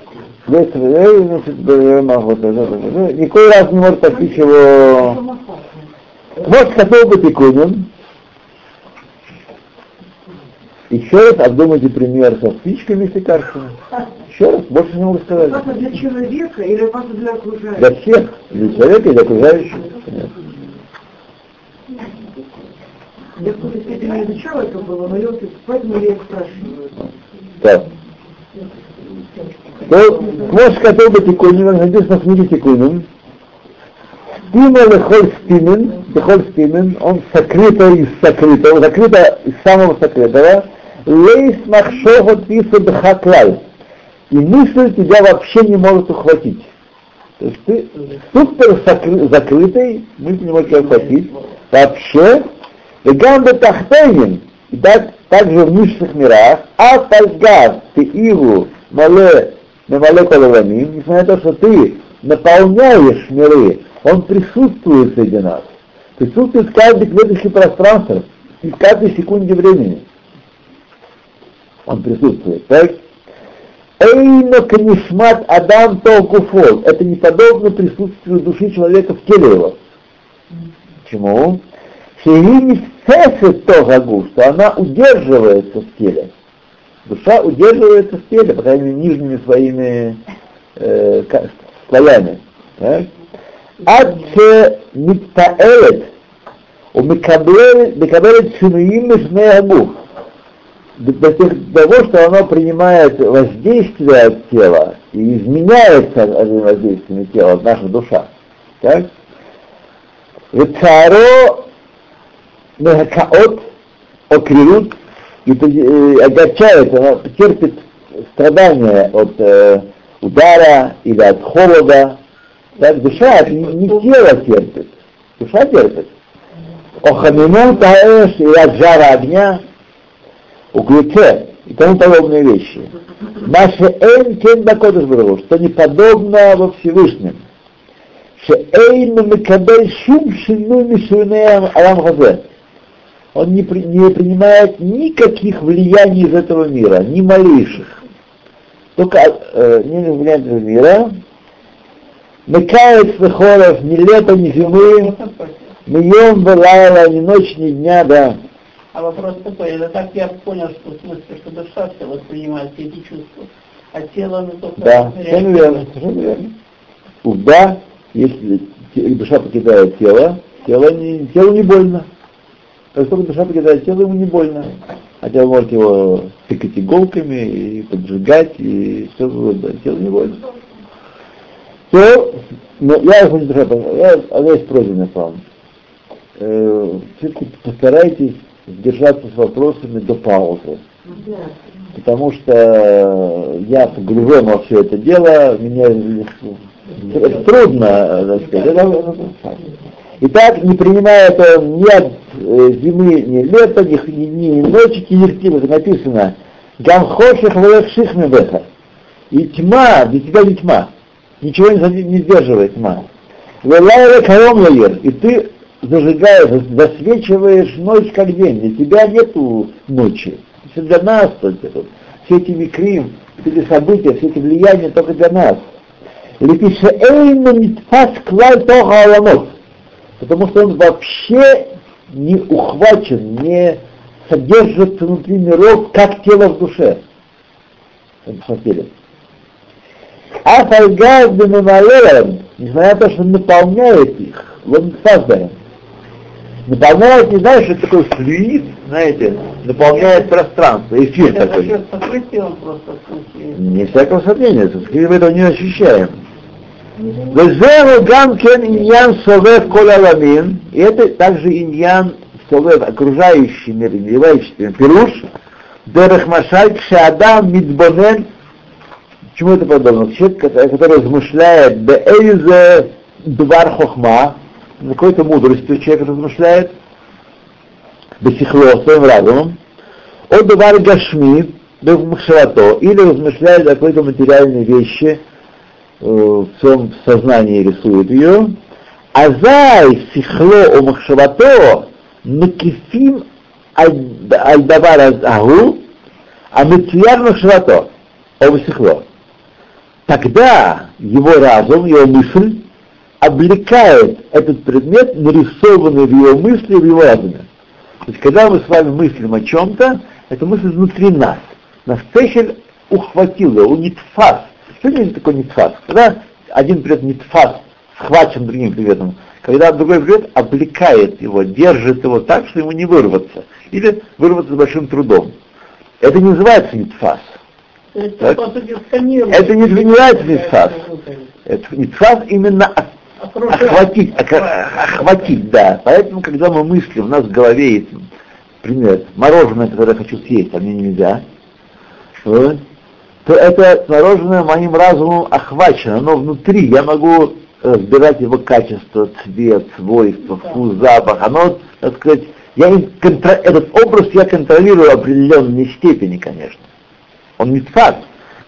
никакой раз не может постичь его. Вот хотел бы тикунем. Еще раз обдумайте пример со спичками и с лекарствами. Еще раз, больше не могу сказать. Опасно для человека или опасно для окружающих? Для всех, для человека и для окружающих. Понятно. Я в какой-то степени изучала это было, но я поэтому я и спрашиваю. Так. То муж, который бы тикунин, написано, смотри тикунин, Стима лехоль стимен, лехоль стимен, он сокрыто из сокрытого, сокрыто из самого сокрытого, лейс махшова писа бхаклай. И мысль тебя вообще не может ухватить. То есть ты супер сокры, закрытый, мысль не может тебя ухватить, вообще, вегам бетахтейнин, и так также в низших мирах, а пальгаз, ты игу, мале, мале колованим, несмотря на то, что ты наполняешь миры, он присутствует среди нас. Присутствует в каждой клеточке пространства и в каждой секунде времени. Он присутствует, так? Эйно канишмат адам толкуфол. Это не подобно присутствию души человека в теле его. Почему? Что она удерживается в теле. Душа удерживается в теле, по крайней мере, нижними своими э, слоями. Так? Ад миттаэлет, у микабелет шинуим агуф. До тех- того, что оно принимает воздействие от тела и изменяется воздействием тела, от наша душа. Так? Мехакаот окрирут и э, огорчает, она терпит страдания от э, удара или от холода. Так, душа не, не тело терпит, душа терпит. Охамимон таэш и от жара огня, углюце и тому подобные вещи. Наше эн кен бакодыш брагу, что не подобно во Всевышнем. Шеэйн мекабель шум шину мишунеям алам хазе. Он не, при- не принимает никаких влияний из этого мира, ни малейших. Только э, не влияет из мира. Мекает с холов ни лета, ни зимы. Мием вылаяла ни ночь, ни дня, да. А вопрос такой, это так я понял, что в смысле, что душа все воспринимает все эти чувства, а тело ну только... Да, совершенно верно, совершенно верно. Да, если душа покидает тело, тело не, телу не больно. Как только душа покидает тело, ему не больно. Хотя вы можете его тыкать иголками и поджигать, и все угодно, тело не больно. То, но я хочу душа, я, а есть просьба вам. Э, все-таки постарайтесь держаться с вопросами до паузы потому что я погружен во все это дело, меня это трудно, так сказать. Итак, не принимая это ни от э, зимы, ни лета, ни, х- ни, ночи, ни директивы, написано Гамхоших вэших мебеха. И тьма, для тебя не тьма. Ничего не, не сдерживает тьма. Велайра каром лаир. И ты зажигаешь, засвечиваешь ночь как день. Для тебя нету ночи. Все для нас только тут. Все эти микрим, все эти события, все эти влияния только для нас. Лепишеэйна нитфас клаль тоха аламот. Потому что он вообще не ухвачен, не содержится внутри миров, как тело в душе. Смотрели. А фальгаз бенемалером, несмотря на то, что наполняет их, он создаем. Наполняет, не знаешь, это такой флюид, знаете, наполняет пространство, эфир Это такой. просто в. Не всякого сомнения, мы этого не ощущаем. Везеру гамкен иньян совев коля ламин, и это также иньян совев, окружающий мир, являющийся мир, пируш, дерех машаль кшеадам мидбонен, чему это подобно? Человек, который размышляет беэйзе двар хохма, на какой-то мудростью человек размышляет, бесихло, своим разумом, от двар гашми, махшавато, или размышляет о какой-то материальной вещи, в своем сознании рисует ее, азай сихло у махшавато накифим аль-давар агу, а мецияр махшавато, о сихло. Тогда его разум, его мысль облекает этот предмет, нарисованный в его мысли, в его разуме. То есть, когда мы с вами мыслим о чем-то, эта мысль внутри нас. Нас цехель ухватил его, он это такое нитфас? Когда один предмет нитфас схвачен другим предметом, когда другой предмет облекает его, держит его так, что ему не вырваться. Или вырваться с большим трудом. Это не называется нитфас. То есть, Так. по сути, сканирует. Это не называется нитфас. Это нитфас именно охватить, охватить, да. Поэтому, когда мы мыслим, у нас в голове есть, например, мороженое, которое я хочу съесть, а мне нельзя, вот, то это мороженое моим разумом охвачено, оно внутри, я могу разбирать его качество, цвет, свойства, вкус, запах, оно, так сказать, я им контро- этот образ я контролирую в определенной степени, конечно. Он не тфат,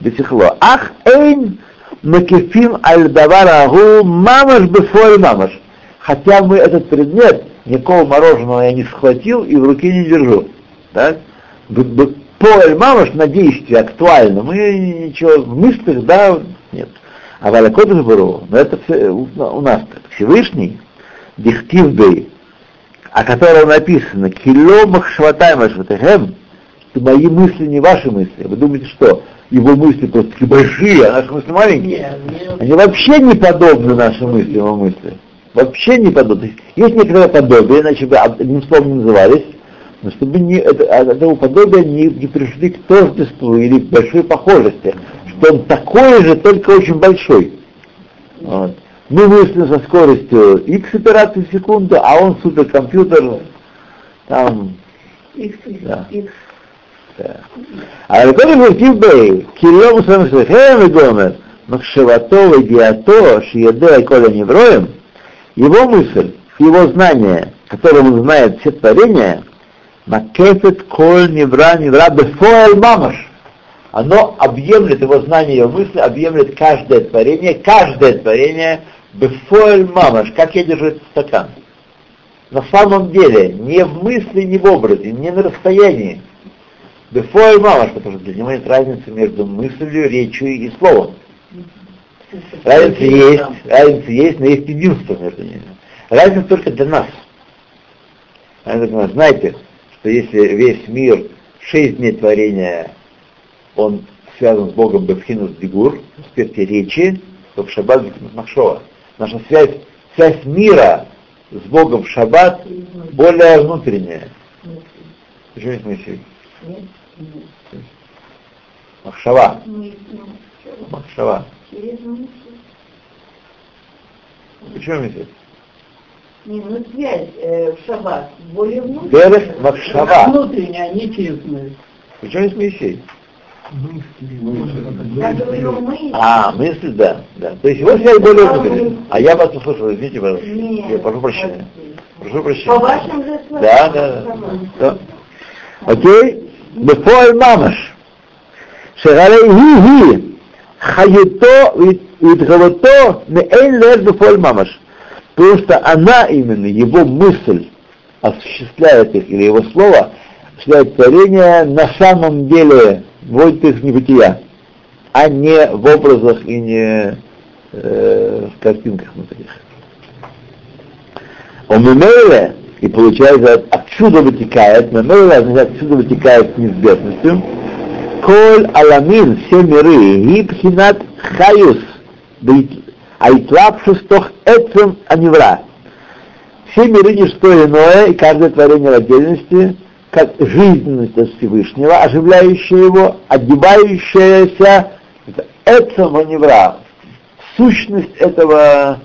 бесихло. Ах, эйн, макефим аль-даварагу мамаш бефой мамаш. Хотя мы этот предмет, никакого мороженого я не схватил и в руке не держу. Б- б- По аль-мамаш на действие актуально. Мы ничего в мыслях, да, нет. А Бару, но это все у, нас так. Всевышний, Дихтивбей, о котором написано «Кило махшватай машватехем», что мои мысли не ваши мысли. Вы думаете, что его мысли просто такие большие, а наши мысли маленькие? Они вообще не подобны нашим мыслям, его мысли. Вообще не подобны. Есть некоторое подобие, иначе бы одним словом не назывались, но чтобы не, от этого а подобия не, не пришли к тождеству или к большой похожести, что он такой же, только очень большой. Вот. Мы вышли со скоростью x операций в секунду, а он суперкомпьютер там... X, да. X. Да. А Ракон Муркив Бей, Кирьем Самсахем и Гомер, и Диато, Шиеде Коля Невроем, его мысль, его знание, которым он знает все творения, макефет коль невра невра бефоэль мамаш. Оно объемлет, его знание, его мысли объемлет каждое творение, каждое творение бефоэль мамаш, как я держу этот стакан. На самом деле, не в мысли, не в образе, не на расстоянии, Бефоэль мамаш, потому что для него нет разницы между мыслью, речью и словом. Разница есть, разница есть, но есть единство между ними. Разница только для нас. Знаете, что если весь мир, шесть дней творения, он связан с Богом Бефхинус Дигур, в аспекте речи, то в шаббат Махшова. Наша связь, связь мира с Богом в шаббат более внутренняя. Почему не Моисей? Махшава. Махшава. Почему Моисей? Не, ну связь э, в шаббат более внутренняя. Берег Махшава. Внутренняя, а не честная. Причем есть Моисей? Я говорю, мы... А, мысль, да, да. То есть его связь более внутренняя. А я вас услышал, извините, пожалуйста. Нет, Я прошу прощения. Прошу По прощения. вашим же словам. Да, да, да. да. Окей? בפועל ממש, שהרי היא-היא חיותו והתגלותו מאין лет בפועל ממש. Потому что она именно, его мысль осуществляет их, или его слово, осуществляет творение на самом деле вводит их в небытия, а не в образах и не э, в картинках внутри. У Мемейле, и получается отсюда вытекает, Мемейле означает отсюда вытекает с неизбежностью, Коль аламин, все миры, гибхинат хаюс, айтлапшус тох эцем анивра. Все миры не что иное, и каждое творение в отдельности, как жизненность от Всевышнего, оживляющая его, одевающаяся эцем анивра, сущность этого,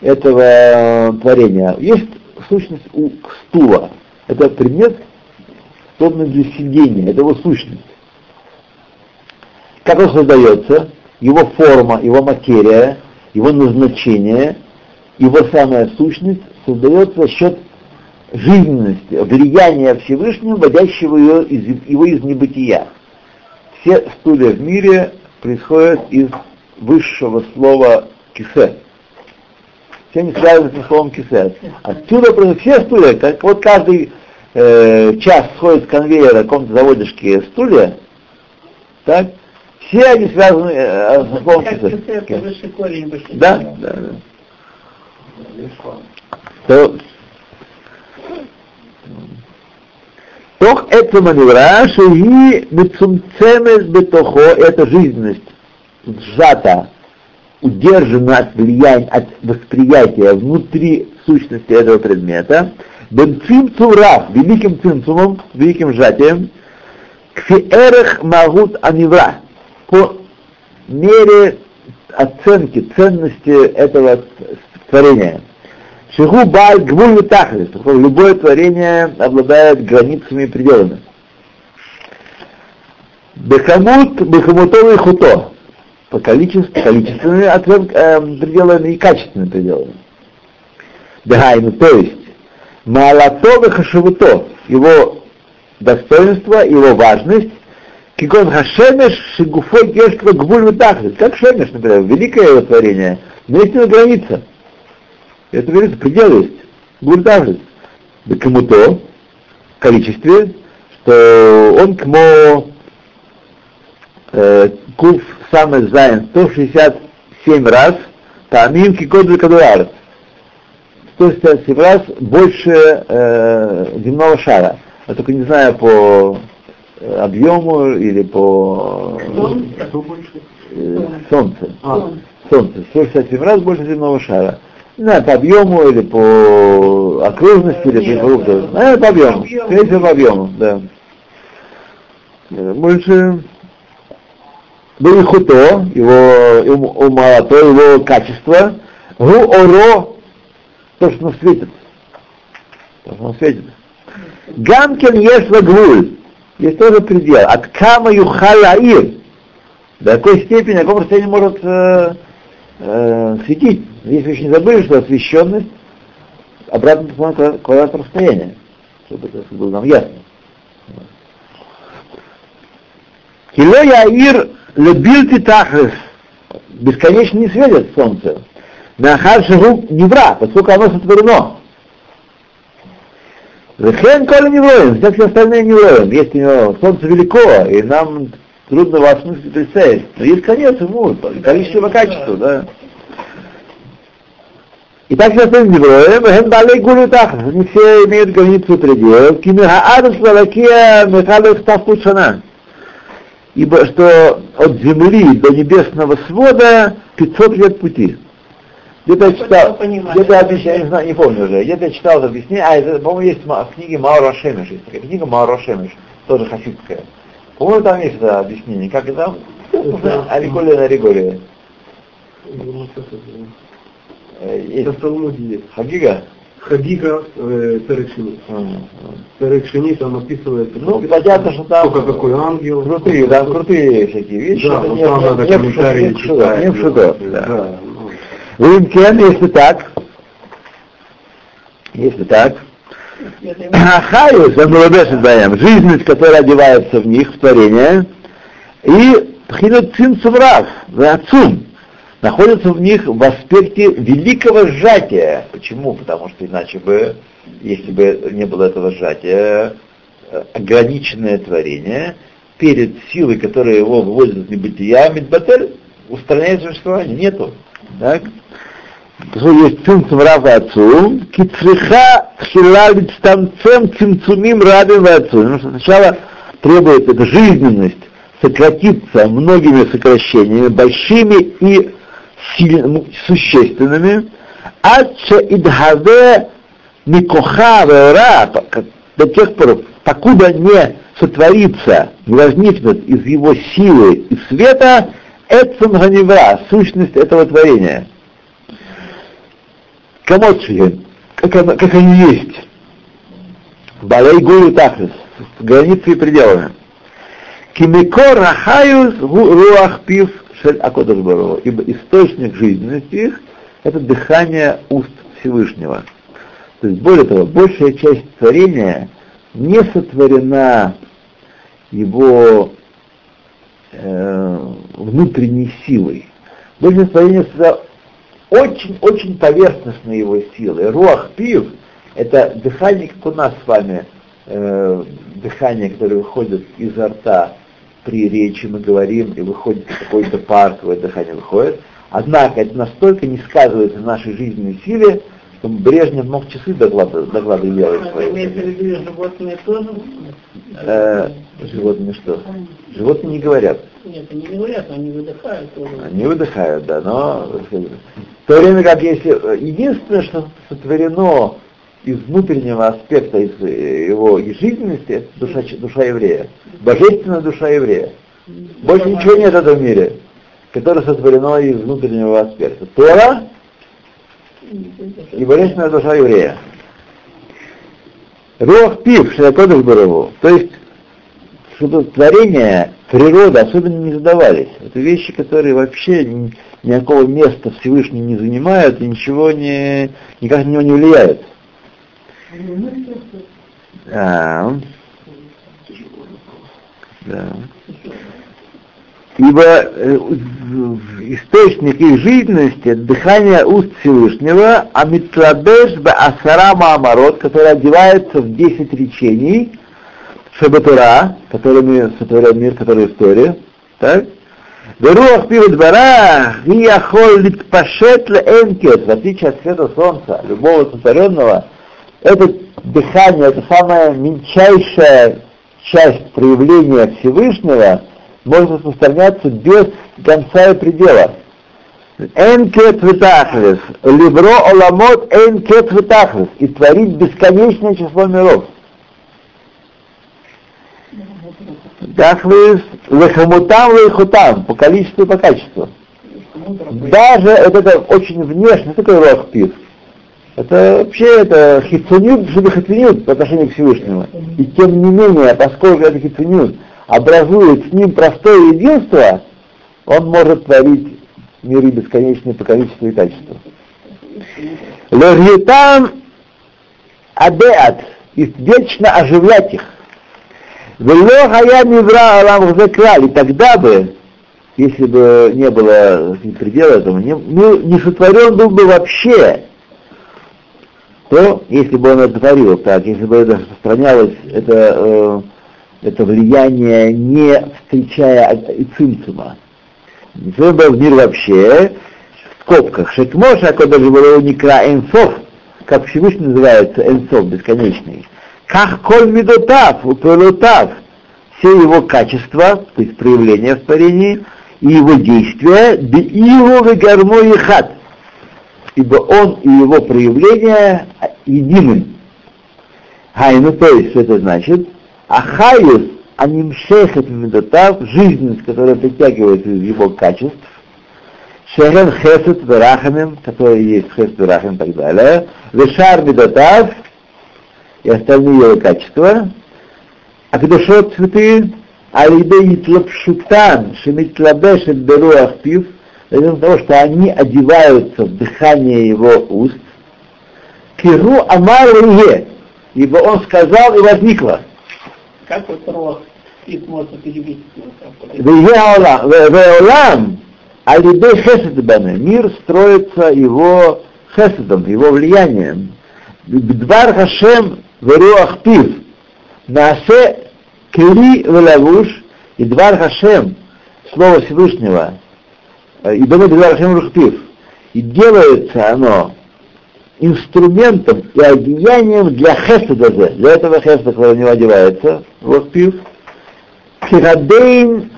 этого творения. Есть сущность у стула. Это предмет, созданный для сидения, это его сущность. Как он создается, его форма, его материя, его назначение, его самая сущность создается за счет жизненности, влияния Всевышнего, вводящего его из, его из небытия. Все стулья в мире происходят из высшего слова кисе. Все они связаны со словом кисе. Отсюда происходят все стулья, как вот каждый э, час сходит с конвейера каком-то заводишке стулья, так, все они связаны э, со словом Как кисе. это высший корень, Да, да, да. То, Тох это маневра, шеги мецумцемес бетохо, это жизненность сжата, удержана от влияния, от восприятия внутри сущности этого предмета, бенцим цурав, великим цинцумом, великим сжатием, кфиэрех магут анивра, по мере оценки ценности этого творения. Шигу баль гвуль тахлис, любое творение обладает границами и пределами. Бехамут, бехамутовый хуто, по количеству, количественными оцен, э, пределами и качественными пределами. Бехайну, то есть, малато бехашевуто, его достоинство, его важность, Кикон Хашемеш Шигуфой Кешква Гвуль Тахлис, как Шемеш, например, великое его творение, но есть его граница. Это говорится, предел есть. Гульдавлис. Да кому-то количестве, что он кмо э, куф самый зайн 167 раз, тамим кикоду кадуар. 167 раз больше э, земного шара. Я только не знаю по объему или по э, солнце. А, Солнце. 167 раз больше земного шара. Не знаю, по объему или по окружности, или по продукту. Наверное, по объему. Скорее всего, по объему, да. Э, Больше был хуто, его ум- умалато, его качество, гу оро, то, что он светит. То, что он светит. Гамкин есть гвуль. Есть тоже предел. От кама юхалаир. До какой степени, на каком расстоянии может э, э, светить. Здесь вы еще не забыли, что освещенность обратно к квадрат расстояния, чтобы это было нам ясно. Кило Яир Лебилти Тахрес бесконечно не светит солнце. Нахар Шагу Невра, поскольку оно сотворено. Зехен Коля Невроем, как все остальные Невроем. Есть у него солнце велико, и нам трудно его осмыслить представить. Но есть конец ему, количество качества, да. И так все остальные Невроем, Ген Балей Гулю Тахас, они все имеют границу предел, Кимиха Адас Валакия Михалев Ставкут Шана. Ибо что от земли до небесного свода 500 лет пути. Где-то я читал, где-то я объясняю, не знаю, не помню уже, где-то я читал это объяснение, а это, по-моему, есть в книге Маура Шемиш, есть такая книга Маура Шемиш, тоже хасидская. По-моему, там есть это объяснение, как это, Аликолия на Ригория. Есть. Это в Талмуде есть. Хагига? Хагига э, Перекшини. Перекшини там описывается. Ну, понятно, что там Только какой ангел. крутые, там крутые всякие вещи. Да, там надо не, комментарии читать. не в да. Да. Вимкен, если так, если так, Хаюс, даем, жизненность, которая одевается в них, в творение, и Пхинат Цинцеврав, Вацум, находится в них в аспекте великого сжатия. Почему? Потому что иначе бы, если бы не было этого сжатия, э, ограниченное творение перед силой, которая его выводит из небытия, Мидбатель, устраняет существование. Нету. Так? Что есть цимцум рава отцу, кицриха тхила лицтамцем цимцумим рабим отцу. Потому что сначала требует эта жизненность сократиться многими сокращениями, большими и сильно, существенными, адча идхаве микоха вера, до тех пор, покуда не сотворится, не возникнет из его силы и света эцем ганевра, сущность этого творения. Комодшиген, как, они есть. Балей гуру тахлис, с границей и пределами. Кимикор рахаюс руах пив шель акодаш барова. Ибо источник жизненности их – это дыхание уст Всевышнего. То есть, более того, большая часть творения не сотворена его э, внутренней силой. Часть творения сотворена очень-очень поверхностной его силой. Руах пив – это дыхание, как у нас с вами, э, дыхание, которое выходит изо рта при речи, мы говорим, и выходит какой-то пар, какое дыхание выходит. Однако это настолько не сказывается на нашей жизненной силе, что Брежнев мог часы доклады, доклады делать свои. Имеется в виду животные тоже? Э, животные что? Животные не говорят. Нет, они не говорят, но они выдыхают тоже. Они выдыхают, да, но в то время как если единственное, что сотворено из внутреннего аспекта из э, его жизненности, это душа, душа еврея, божественная душа еврея. Больше ничего нет в этом мире, которое сотворено из внутреннего аспекта. Тора и божественная душа еврея. Рох пив, широкодых борову. То есть, что творение, природа особенно не задавались. Это вещи, которые вообще ни- никакого места Всевышний не занимают и ничего не, никак на него не влияют. Да. Да. Ибо э, источник их жизненности дыхание уст Всевышнего, а митладеш асара маамарот, который одевается в 10 речений, Шабатура, которыми сотворен мир, который Торе, так? Веруах пивот бара, и яхол литпашет энкет, в отличие от света солнца, любого сотворенного, это дыхание, это самая мельчайшая часть проявления Всевышнего, может распространяться без конца и предела. Энкет витахлес, либро оламот энкет витахлес, и творить бесконечное число миров. Тахлес, лехамутам лехутам, по количеству и по качеству. Даже это, это очень внешне, что такое рохпив? Это вообще это хитцунют, чтобы хитцунют по отношению к Всевышнему. И тем не менее, поскольку это хитцунют образует с ним простое единство, он может творить миры бесконечные по количеству и качеству. Легитам адеат, и вечно оживлять их. Закрали, тогда бы, если бы не было предела этому, не, не, не сотворен был бы вообще то, если бы он это творил так, если бы это распространялось, это, э, это влияние, не встречая и цимцума, не был бы в мир вообще, скобках, Шекмоша, когда же было Никра Энсов, как Всевышний называется Энсов, бесконечный, как Коль Медотав, Упелотав, все его качества, то есть проявления в творении, и его действия, да его гармо и хат, ибо он и его проявления едины. Хайну, то есть, что это значит? Ахаюс, анимшехет медотав, жизненность, которая притягивается из его качеств, Шехен хесед верахамим, который есть хесед верахамим и так далее, вешар медотав, и остальные его качества, а кдушот святые, алидей тлапшутан, шемитлабешет беруах пив, из-за того, что они одеваются в дыхание его уст, киру амар ибо он сказал и возникло. Как вот рох их можно перевести? Веолам, алидей хесед бане, мир строится его хеседом, его влиянием. Бдвар Хашем веруах пив, наасе кли велавуш, и двар Хашем, слово Всевышнего, и дома двар Хашем рухпив, и делается оно инструментом и одеянием для хеседа, для этого хеседа, который в него одевается, рухпив, кирадейн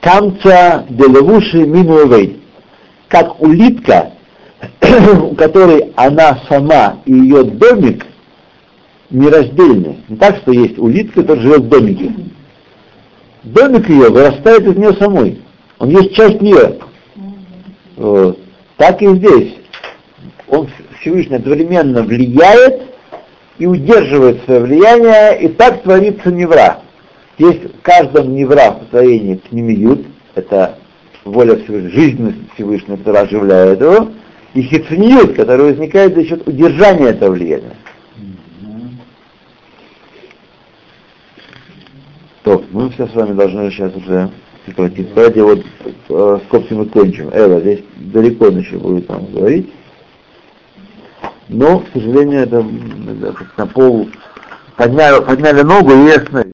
камца делевуши минуэвей, как улитка, у которой она сама и ее домик нераздельны. Не так, что есть улитка, которая живет в домике. Домик ее вырастает из нее самой. Он есть часть нее. Вот. Так и здесь. Он Всевышний одновременно влияет и удерживает свое влияние, и так творится невра. Есть в каждом невра в построении пнемиют, это воля Всевышнего, жизненность Всевышнего, которая оживляет его, и хицниют, который возникает за счет удержания этого влияния. То, мы все с вами должны сейчас уже прекратить. Давайте вот э, скобки мы кончим. Эва, здесь далеко он еще будет нам говорить. Но, к сожалению, это, это на пол подняли, подняли ногу и остановили.